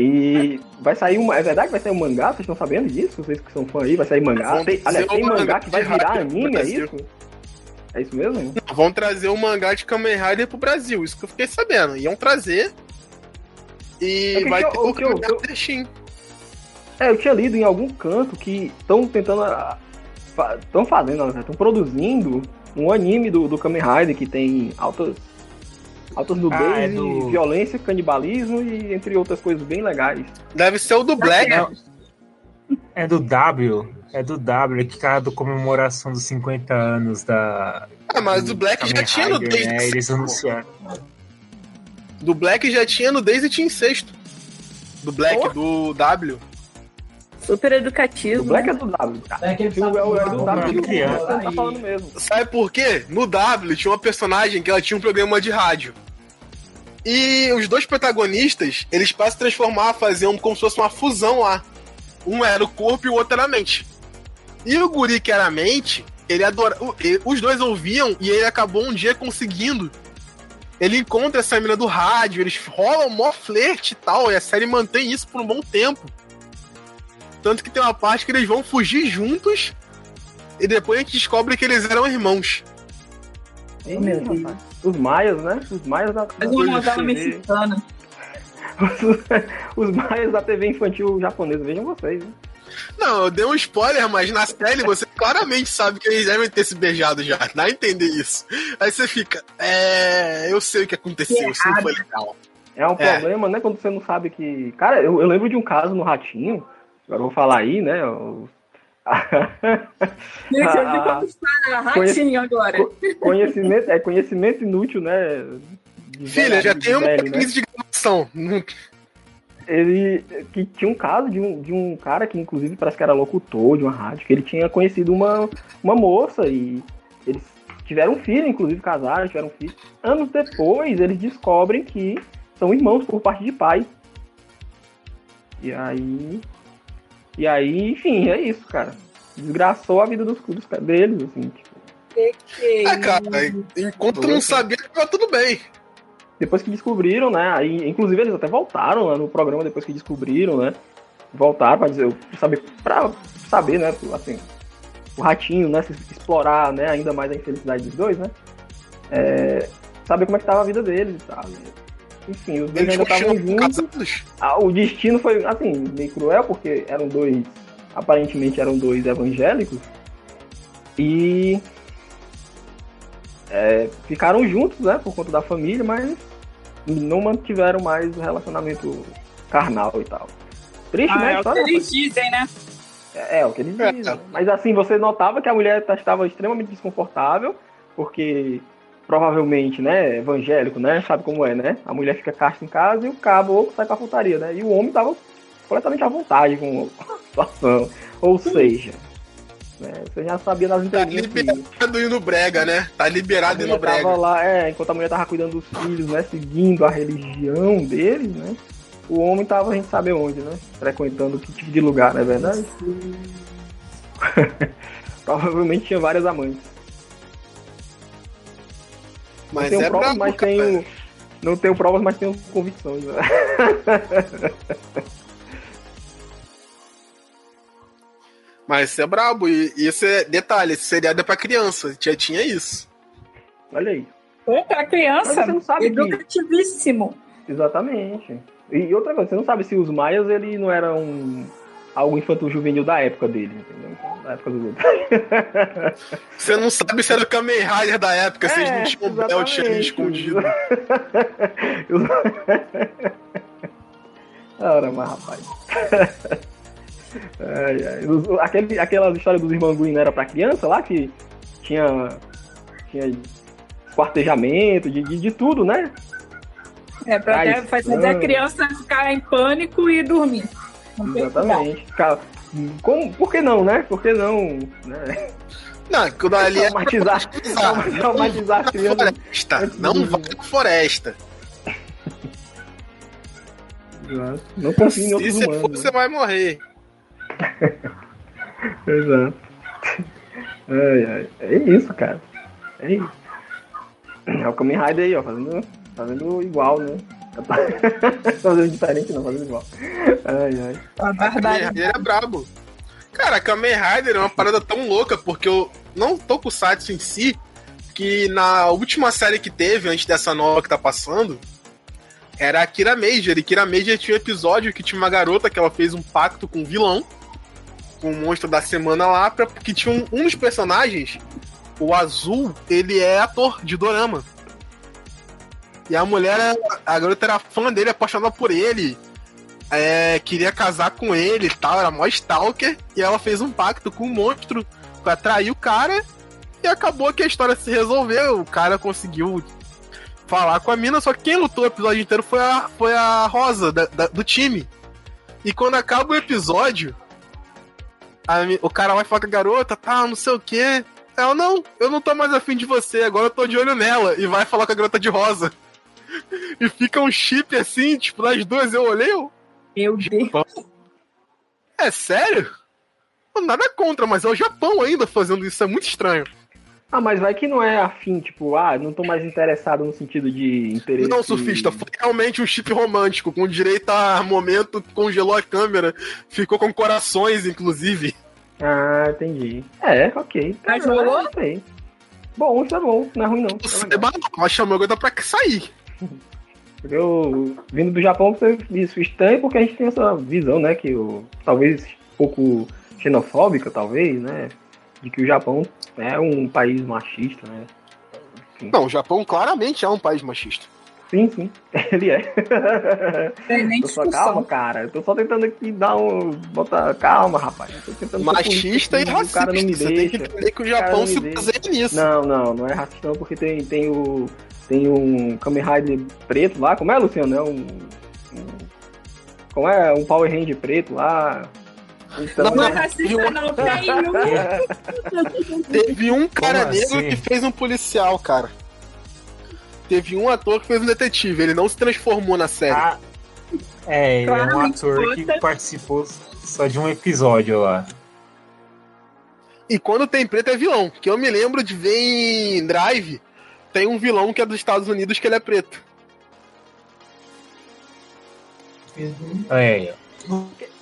Speaker 5: E vai sair uma. É verdade que vai sair um mangá? Vocês estão sabendo disso? Vocês que são fã aí, vai sair mangá? Tem, aliás, tem
Speaker 2: um
Speaker 5: mangá
Speaker 2: mangá
Speaker 5: que vai virar anime, é isso? É isso mesmo?
Speaker 2: Vão trazer o mangá de Kamen Rider pro Brasil, isso que eu fiquei sabendo. Iam trazer. E
Speaker 5: É
Speaker 2: vai
Speaker 5: eu-
Speaker 2: ter
Speaker 5: o que eu-
Speaker 2: Rider Shin.
Speaker 5: É, eu tinha lido em algum canto que estão tentando. Estão fazendo, estão produzindo um anime do, do Kamen Rider que tem altas. Altas nudez
Speaker 4: Ah, é do-
Speaker 5: violência, canibalismo e entre outras coisas bem legais.
Speaker 2: Deve ser o do Black.
Speaker 4: Não. É do W. É do W, que cara da comemoração dos 50 anos da.
Speaker 2: Ah, mas o Black já
Speaker 4: Kamen
Speaker 2: tinha no
Speaker 4: Rider,
Speaker 2: desde.
Speaker 4: né? Eles anunciaram.
Speaker 2: Do Black já tinha no desde tinha incesto. Do Black,
Speaker 5: Oh.
Speaker 2: do W.
Speaker 3: Super
Speaker 5: O
Speaker 3: educativo.
Speaker 5: Black é do W. cara.
Speaker 7: É aquele
Speaker 5: O filme é o- é do W. tá falando mesmo.
Speaker 2: Sabe por quê? No W tinha uma personagem que ela tinha um programa de rádio. E os dois protagonistas, eles para se transformar, faziam como se fosse uma fusão lá. Um era o corpo e o outro era a mente. E o guri que era a mente, ele adora. Os dois ouviam e ele acabou um dia conseguindo. Ele encontra essa menina do rádio, eles rolam mó flerte e tal, e a série mantém isso por um bom tempo. Tanto que tem uma parte que eles vão fugir juntos e depois a gente descobre que eles eram irmãos.
Speaker 5: Ih,
Speaker 3: meu Deus.
Speaker 5: rapaz. Os maias, né? Os maias da,
Speaker 3: Mas uma
Speaker 5: da
Speaker 3: novela
Speaker 5: TV.
Speaker 3: mexicana.
Speaker 5: Os maias da TV infantil japonesa, vejam vocês. hein?
Speaker 2: Não, eu dei um spoiler, mas na série você claramente sabe que eles devem ter se beijado já. Dá a entender isso. Aí você fica, é. Eu sei o que aconteceu, isso não foi legal.
Speaker 5: É um
Speaker 2: É.
Speaker 5: problema, né? Quando você não sabe que. Cara, eu, eu lembro de um caso no Ratinho. Agora eu vou falar aí, né? o-
Speaker 3: Gente, eu
Speaker 5: Ah,
Speaker 3: ratinho agora.
Speaker 5: conhecimento, é conhecimento inútil, né?
Speaker 2: Filha, já tem uma
Speaker 5: velho, né?
Speaker 2: crise de gravação.
Speaker 5: Ele que tinha um caso de um, de um cara que inclusive parece que era locutor de uma rádio, que ele tinha conhecido uma, uma moça e eles tiveram um filho, inclusive casaram, tiveram um filho. Anos depois, eles descobrem que são irmãos por parte de pai. E aí. E aí, enfim, é isso, cara. Desgraçou a vida dos, dos deles, assim. tipo.
Speaker 2: É, cara, enquanto não sabia, tava tudo bem.
Speaker 5: Depois que descobriram, né? Aí, inclusive eles até voltaram lá no programa depois que descobriram, né? Voltaram para dizer, pra saber, pra saber, né? Assim, o ratinho, né? se Explorar, né? Ainda mais a infelicidade dos dois, né? É, saber como é que tava a vida deles e tal. Enfim, os dois
Speaker 2: Eles
Speaker 5: ainda estavam juntos. Ah, o destino foi, assim, meio cruel, porque eram dois, aparentemente eram dois evangélicos, e é, ficaram juntos, né, por conta da família, mas não mantiveram mais o relacionamento carnal e tal. Triste,
Speaker 3: Ah,
Speaker 5: né, a
Speaker 3: é o que eles dizem, né?
Speaker 5: é, é o que eles
Speaker 2: É.
Speaker 5: dizem. Mas assim, você notava que a mulher estava extremamente desconfortável, porque provavelmente, né, evangélico, né, sabe como é, né? A mulher fica casta em casa e o cabo sai pra putaria, né? E o homem tava completamente à vontade com a situação. Ou seja, né, você já sabia das
Speaker 2: Tá
Speaker 5: entrelinhas que
Speaker 2: liberado indo brega, né? Tá liberado indo
Speaker 5: mulher tava
Speaker 2: brega.
Speaker 5: lá, é, enquanto a mulher tava cuidando dos filhos, né, seguindo a religião deles, né? O homem tava, a gente sabe onde, né? Frequentando que tipo de lugar, não é verdade? Provavelmente tinha várias amantes.
Speaker 2: Mas
Speaker 5: não tenho
Speaker 2: é
Speaker 5: provas,
Speaker 2: brabo,
Speaker 5: mas
Speaker 2: cara.
Speaker 5: tenho. Não tenho provas, mas tenho convicções. Né?
Speaker 2: Mas isso é brabo. E e isso é. Detalhe, esse seriado é pra criança. Já tinha isso.
Speaker 5: Olha aí.
Speaker 3: Foi pra criança.
Speaker 5: Mas você não sabe que-
Speaker 3: Educativíssimo.
Speaker 5: Exatamente. E outra coisa, você não sabe se os maias ele não era um algo infantil juvenil da época dele, entendeu? Então, Da época dos outros.
Speaker 2: Você não sabe se era o Kamen Rider da época, vocês não
Speaker 5: É,
Speaker 2: tinham um belt ali escondido.
Speaker 5: Ora, mas rapaz. Ai, ai. Aquele, aquela história dos irmãos Green não era pra criança lá, que tinha, tinha quartejamento, de, de, de tudo, né?
Speaker 3: É pra até fazer a criança ficar em pânico e dormir.
Speaker 5: Exatamente. Cara, como, por que não, né? Por que não? Né?
Speaker 2: Não, quando ali é
Speaker 5: Traumatizar, traumatizar a criança.
Speaker 2: floresta. Não vai pra floresta.
Speaker 5: Não confia em
Speaker 2: Se
Speaker 5: outros
Speaker 2: você for,
Speaker 5: humanos.
Speaker 2: você vai morrer.
Speaker 5: Exato. Ai, ai. É isso, cara. É isso. É o Kamen Rider aí, ó, fazendo, fazendo igual, né? fazendo diferente, não, fazendo igual. Ai, ai.
Speaker 3: Uma
Speaker 2: Kamen
Speaker 3: barbaridade.
Speaker 2: Rider é brabo. Cara, Kamen Rider é uma parada tão louca, porque eu não tô com o Satsu em si, que na última série que teve, antes dessa nova que tá passando, era a Kira Major. E Kira Major tinha um episódio que tinha uma garota que ela fez um pacto com um vilão, com o monstro da semana lá, pra, que tinha um, um dos personagens, o Azul, ele é ator de dorama. E a mulher, a garota era fã dele, apaixonada por ele é, queria casar com ele e tal, era mó stalker, e ela fez um pacto com o monstro pra atrair o cara, e acabou que a história se resolveu, o cara conseguiu falar com a mina, só que quem lutou o episódio inteiro foi a, foi a Rosa, da- da- do time. E quando acaba o episódio, a o cara vai falar com a garota, tá, não sei o quê. Ela, não, eu não tô mais afim de você, agora eu tô de olho nela, e vai falar com a garota de rosa. E fica um chip assim, tipo, das duas eu olhei, eu,
Speaker 3: Meu Deus.
Speaker 2: é sério? Nada contra, mas é o Japão ainda fazendo isso, é muito estranho.
Speaker 5: Ah, mas vai que não é afim, tipo, ah, não tô mais interessado no sentido de interesse.
Speaker 2: Não, surfista, foi realmente um chip romântico, com direito a momento, congelou a câmera, ficou com corações, inclusive.
Speaker 5: Ah, entendi. É, ok.
Speaker 3: Mas rolou?
Speaker 5: aí. Bom, isso é bom, não é ruim não.
Speaker 2: O
Speaker 5: É legal.
Speaker 2: Seba ela chamou agora pra sair.
Speaker 5: Eu, vindo do Japão, você isso estranho porque a gente tem essa visão, né, que o, talvez um pouco xenofóbica, talvez, né, de que o Japão é um país machista, né.
Speaker 2: Não, o Japão claramente é um país machista.
Speaker 5: Sim, sim, ele é.
Speaker 3: Tem nem
Speaker 5: Eu só, calma, cara, eu tô só tentando aqui dar um... Botar, calma, rapaz. Eu tô tentando ser
Speaker 2: Machista e racista.
Speaker 5: O cara não me
Speaker 2: Você tem que
Speaker 5: deixa.
Speaker 2: entender que o Japão se
Speaker 5: deixa.
Speaker 2: baseia nisso.
Speaker 5: Não, não, não é racista não, porque tem, tem o. Tem um Kamen Rider preto lá. Como é, Luciano? É um. um- como é? Um Power Ranger preto lá. Então,
Speaker 3: Não é racista, não. Tem um.
Speaker 2: Teve um cara
Speaker 4: Como
Speaker 2: negro
Speaker 4: assim?
Speaker 2: que fez um policial, cara. Teve um ator que fez um detetive, ele não se transformou na série.
Speaker 4: Ah, é, ele é um ator que participou só de um episódio lá.
Speaker 2: E quando tem preto é vilão. Que eu me lembro de ver em Drive, tem um vilão que é dos Estados Unidos que ele é preto.
Speaker 4: É,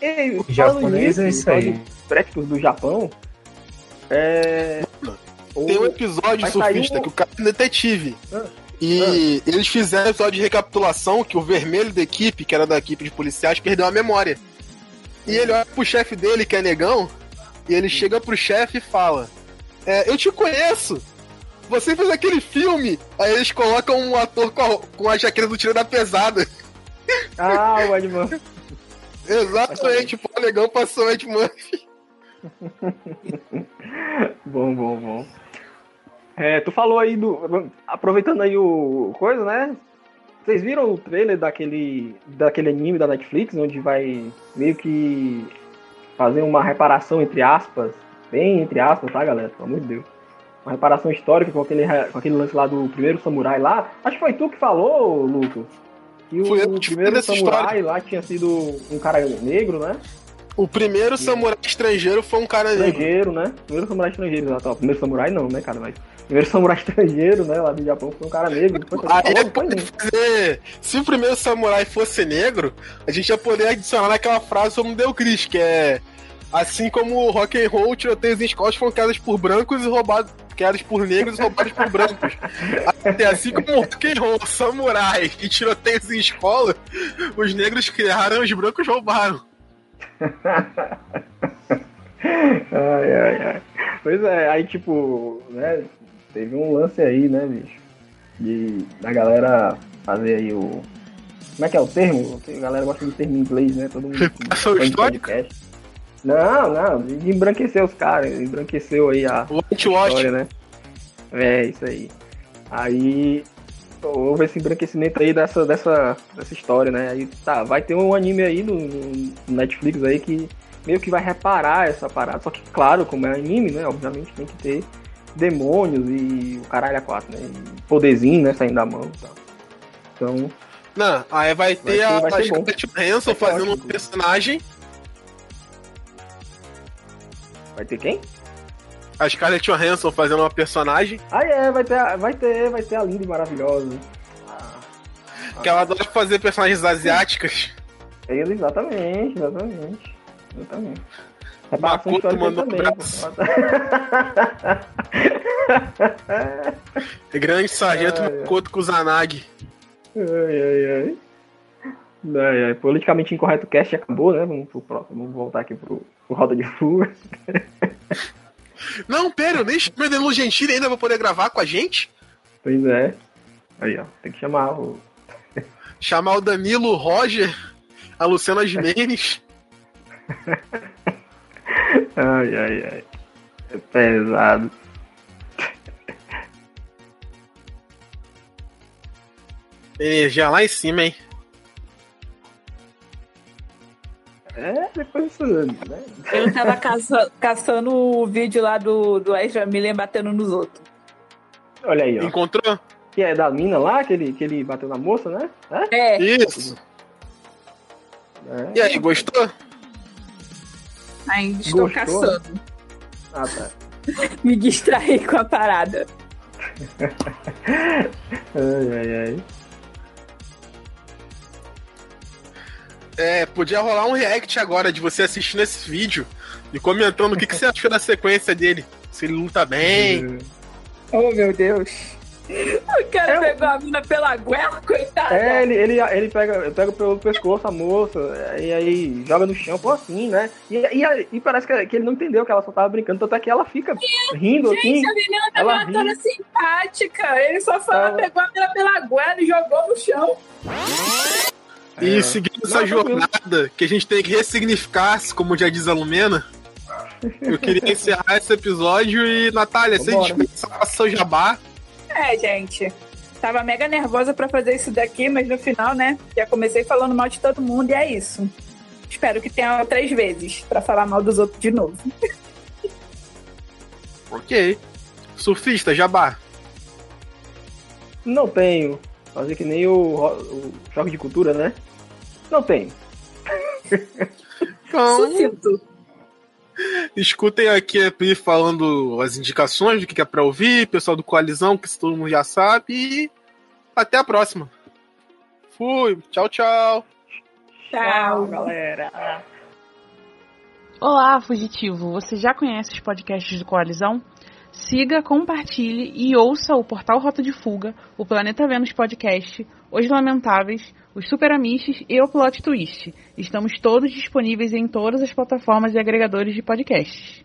Speaker 5: Ei,
Speaker 4: japonês
Speaker 5: nisso,
Speaker 4: é isso aí.
Speaker 5: do Japão. É.
Speaker 2: Tem um episódio surfista
Speaker 5: um-
Speaker 2: que o cara é um detetive.
Speaker 5: Ah.
Speaker 2: E eles fizeram episódio de recapitulação que o vermelho da equipe, que era da equipe de policiais, perdeu a memória. E ele olha pro chefe dele, que é negão, e ele chega pro chefe e fala: é, Eu te conheço! Você fez aquele filme! Aí eles colocam um ator com a, com a jaqueta do tiro da pesada.
Speaker 5: Ah, o Ed Murphy.
Speaker 2: Exatamente, pô, o negão passou o Ed Murphy.
Speaker 5: bom, bom, bom. É, tu falou aí do. Aproveitando aí o coisa, né? Vocês viram o trailer daquele, daquele anime da Netflix, onde vai meio que fazer uma reparação, entre aspas, bem entre aspas, tá, galera? Pelo amor de Deus. Uma reparação histórica com aquele, com aquele lance lá do primeiro samurai lá. Acho que foi tu que falou, Lucas. Que
Speaker 2: eu
Speaker 5: o
Speaker 2: que
Speaker 5: primeiro samurai
Speaker 2: história.
Speaker 5: lá tinha sido um cara negro, né?
Speaker 2: O primeiro samurai estrangeiro foi um cara negro.
Speaker 5: Estrangeiro, né? Primeiro samurai estrangeiro, exato. Ó, Primeiro samurai não, né, cara? Mas primeiro samurai estrangeiro, né? Lá do Japão foi um cara negro. Depois
Speaker 2: Aí
Speaker 5: falou,
Speaker 2: é fazer. Se o primeiro samurai fosse negro, a gente ia poder adicionar naquela frase como deu Chris, que é assim como o rock and roll, tiroteios em escolas foram criadas por brancos e roubados. Criadas por negros e roubados por brancos. Até assim como o rock and roll, samurai e tiroteios em escola, os negros criaram e os brancos roubaram.
Speaker 5: Ai, ai, ai. Pois é, aí tipo, né? Teve um lance aí, né, bicho? De da galera fazer aí o. Como é que é o termo? A galera gosta de termo em inglês, né? Todo mundo. De
Speaker 2: histórica?
Speaker 5: podcast. Não, não, de embranquecer os caras, embranqueceu aí a,
Speaker 2: Whitewash.
Speaker 5: história, né? É, isso aí. Aí houve esse embranquecimento aí dessa, dessa, dessa história, né? Aí tá, vai ter um anime aí no, Netflix aí que meio que vai reparar essa parada. Só que, claro, como é anime, né? Obviamente tem que ter demônios e o caralho a quatro, né? E poderzinho, né? Saindo da mão e tal. Então,
Speaker 2: Não, aí vai ter
Speaker 5: vai
Speaker 2: a
Speaker 5: ser.
Speaker 2: Scarlett Johansson
Speaker 5: ser
Speaker 2: fazendo um personagem.
Speaker 5: Vai ter quem?
Speaker 2: A Scarlett Johansson fazendo uma personagem.
Speaker 5: Ah, é, vai ter, vai ter, vai ter a linda e maravilhosa.
Speaker 2: Que ela adora fazer personagens asiáticas.
Speaker 5: Ele, exatamente, exatamente. Exatamente. Reparação
Speaker 2: Makoto mandou um abraço. Grande sargento
Speaker 5: ai.
Speaker 2: Makoto Kusanagi.
Speaker 5: ai, ai, ai. Ai, ai. Politicamente incorreto cast acabou, né? Vamos pro próximo. Vamos voltar aqui pro, pro Roda de Fuga.
Speaker 2: Não, pera, eu nem chamei o Danilo Gentili ainda pra poder gravar com a gente.
Speaker 5: Pois é. Aí, ó. Tem que chamar o.
Speaker 2: Chamar o Danilo, o Roger, a Luciana Gimenez.
Speaker 5: Ai, ai, ai. É pesado.
Speaker 2: Energia lá em cima, hein?
Speaker 5: É, depois isso. Né?
Speaker 3: Eu tava caça- caçando o vídeo lá do, do Ezra Miller batendo nos outros.
Speaker 5: Olha aí, ó.
Speaker 2: Encontrou?
Speaker 5: Que é da mina lá, que ele, que ele bateu na moça, né? É?
Speaker 3: É,
Speaker 2: Isso.
Speaker 5: É.
Speaker 2: E aí, gostou?
Speaker 3: ainda estou
Speaker 5: Gostou?
Speaker 3: caçando.
Speaker 5: Ah, tá.
Speaker 3: Me distraí com a parada.
Speaker 5: Ai, ai, ai.
Speaker 2: É, podia rolar um react agora de você assistindo esse vídeo e comentando o que, que você achou da sequência dele. Se ele luta bem.
Speaker 3: Oh, meu Deus. O cara
Speaker 5: Eu-
Speaker 3: pegou a mina pela goela, coitada.
Speaker 5: É, ele, ele, ele pega, pega pelo pescoço a moça, e aí joga no chão, pô, assim, né? E, e, e parece que, que ele não entendeu que ela só tava brincando, tanto é que ela fica rindo assim.
Speaker 3: Gente, a menina tava
Speaker 5: ela
Speaker 3: uma toda simpática. Ele só falou,
Speaker 5: Ela-
Speaker 3: pegou a mina pela goela e jogou no chão.
Speaker 2: E
Speaker 5: É.
Speaker 2: seguindo
Speaker 5: Não,
Speaker 2: essa
Speaker 5: tranquilo.
Speaker 2: jornada que a gente tem que ressignificar, como já diz a Lumena, eu queria encerrar esse episódio e, Natália, você
Speaker 5: Vambora.
Speaker 2: dispensa faça seu jabá.
Speaker 3: É, gente. Tava mega nervosa pra fazer isso daqui, mas no final, né? Já comecei falando mal de todo mundo e é isso. Espero que tenha três vezes pra falar mal dos outros de novo.
Speaker 2: Ok. Surfista, jabá.
Speaker 5: Não tenho. Fazer que nem o, o choque de cultura, né? Não.
Speaker 2: Então,
Speaker 3: Sucinto.
Speaker 2: escutem aqui a Pri falando as indicações do que é pra ouvir, pessoal do Coalizão, que todo mundo já sabe, e até a próxima. Fui, tchau, tchau.
Speaker 3: Tchau.
Speaker 5: galera.
Speaker 7: Olá, fugitivo! Você já conhece os podcasts do Coalizão? Siga, compartilhe e ouça o Portal Rota de Fuga, o Planeta Vênus Podcast, Os Lamentáveis, os Super Amiches e o Plot Twist. Estamos todos disponíveis em todas as plataformas e agregadores de podcasts.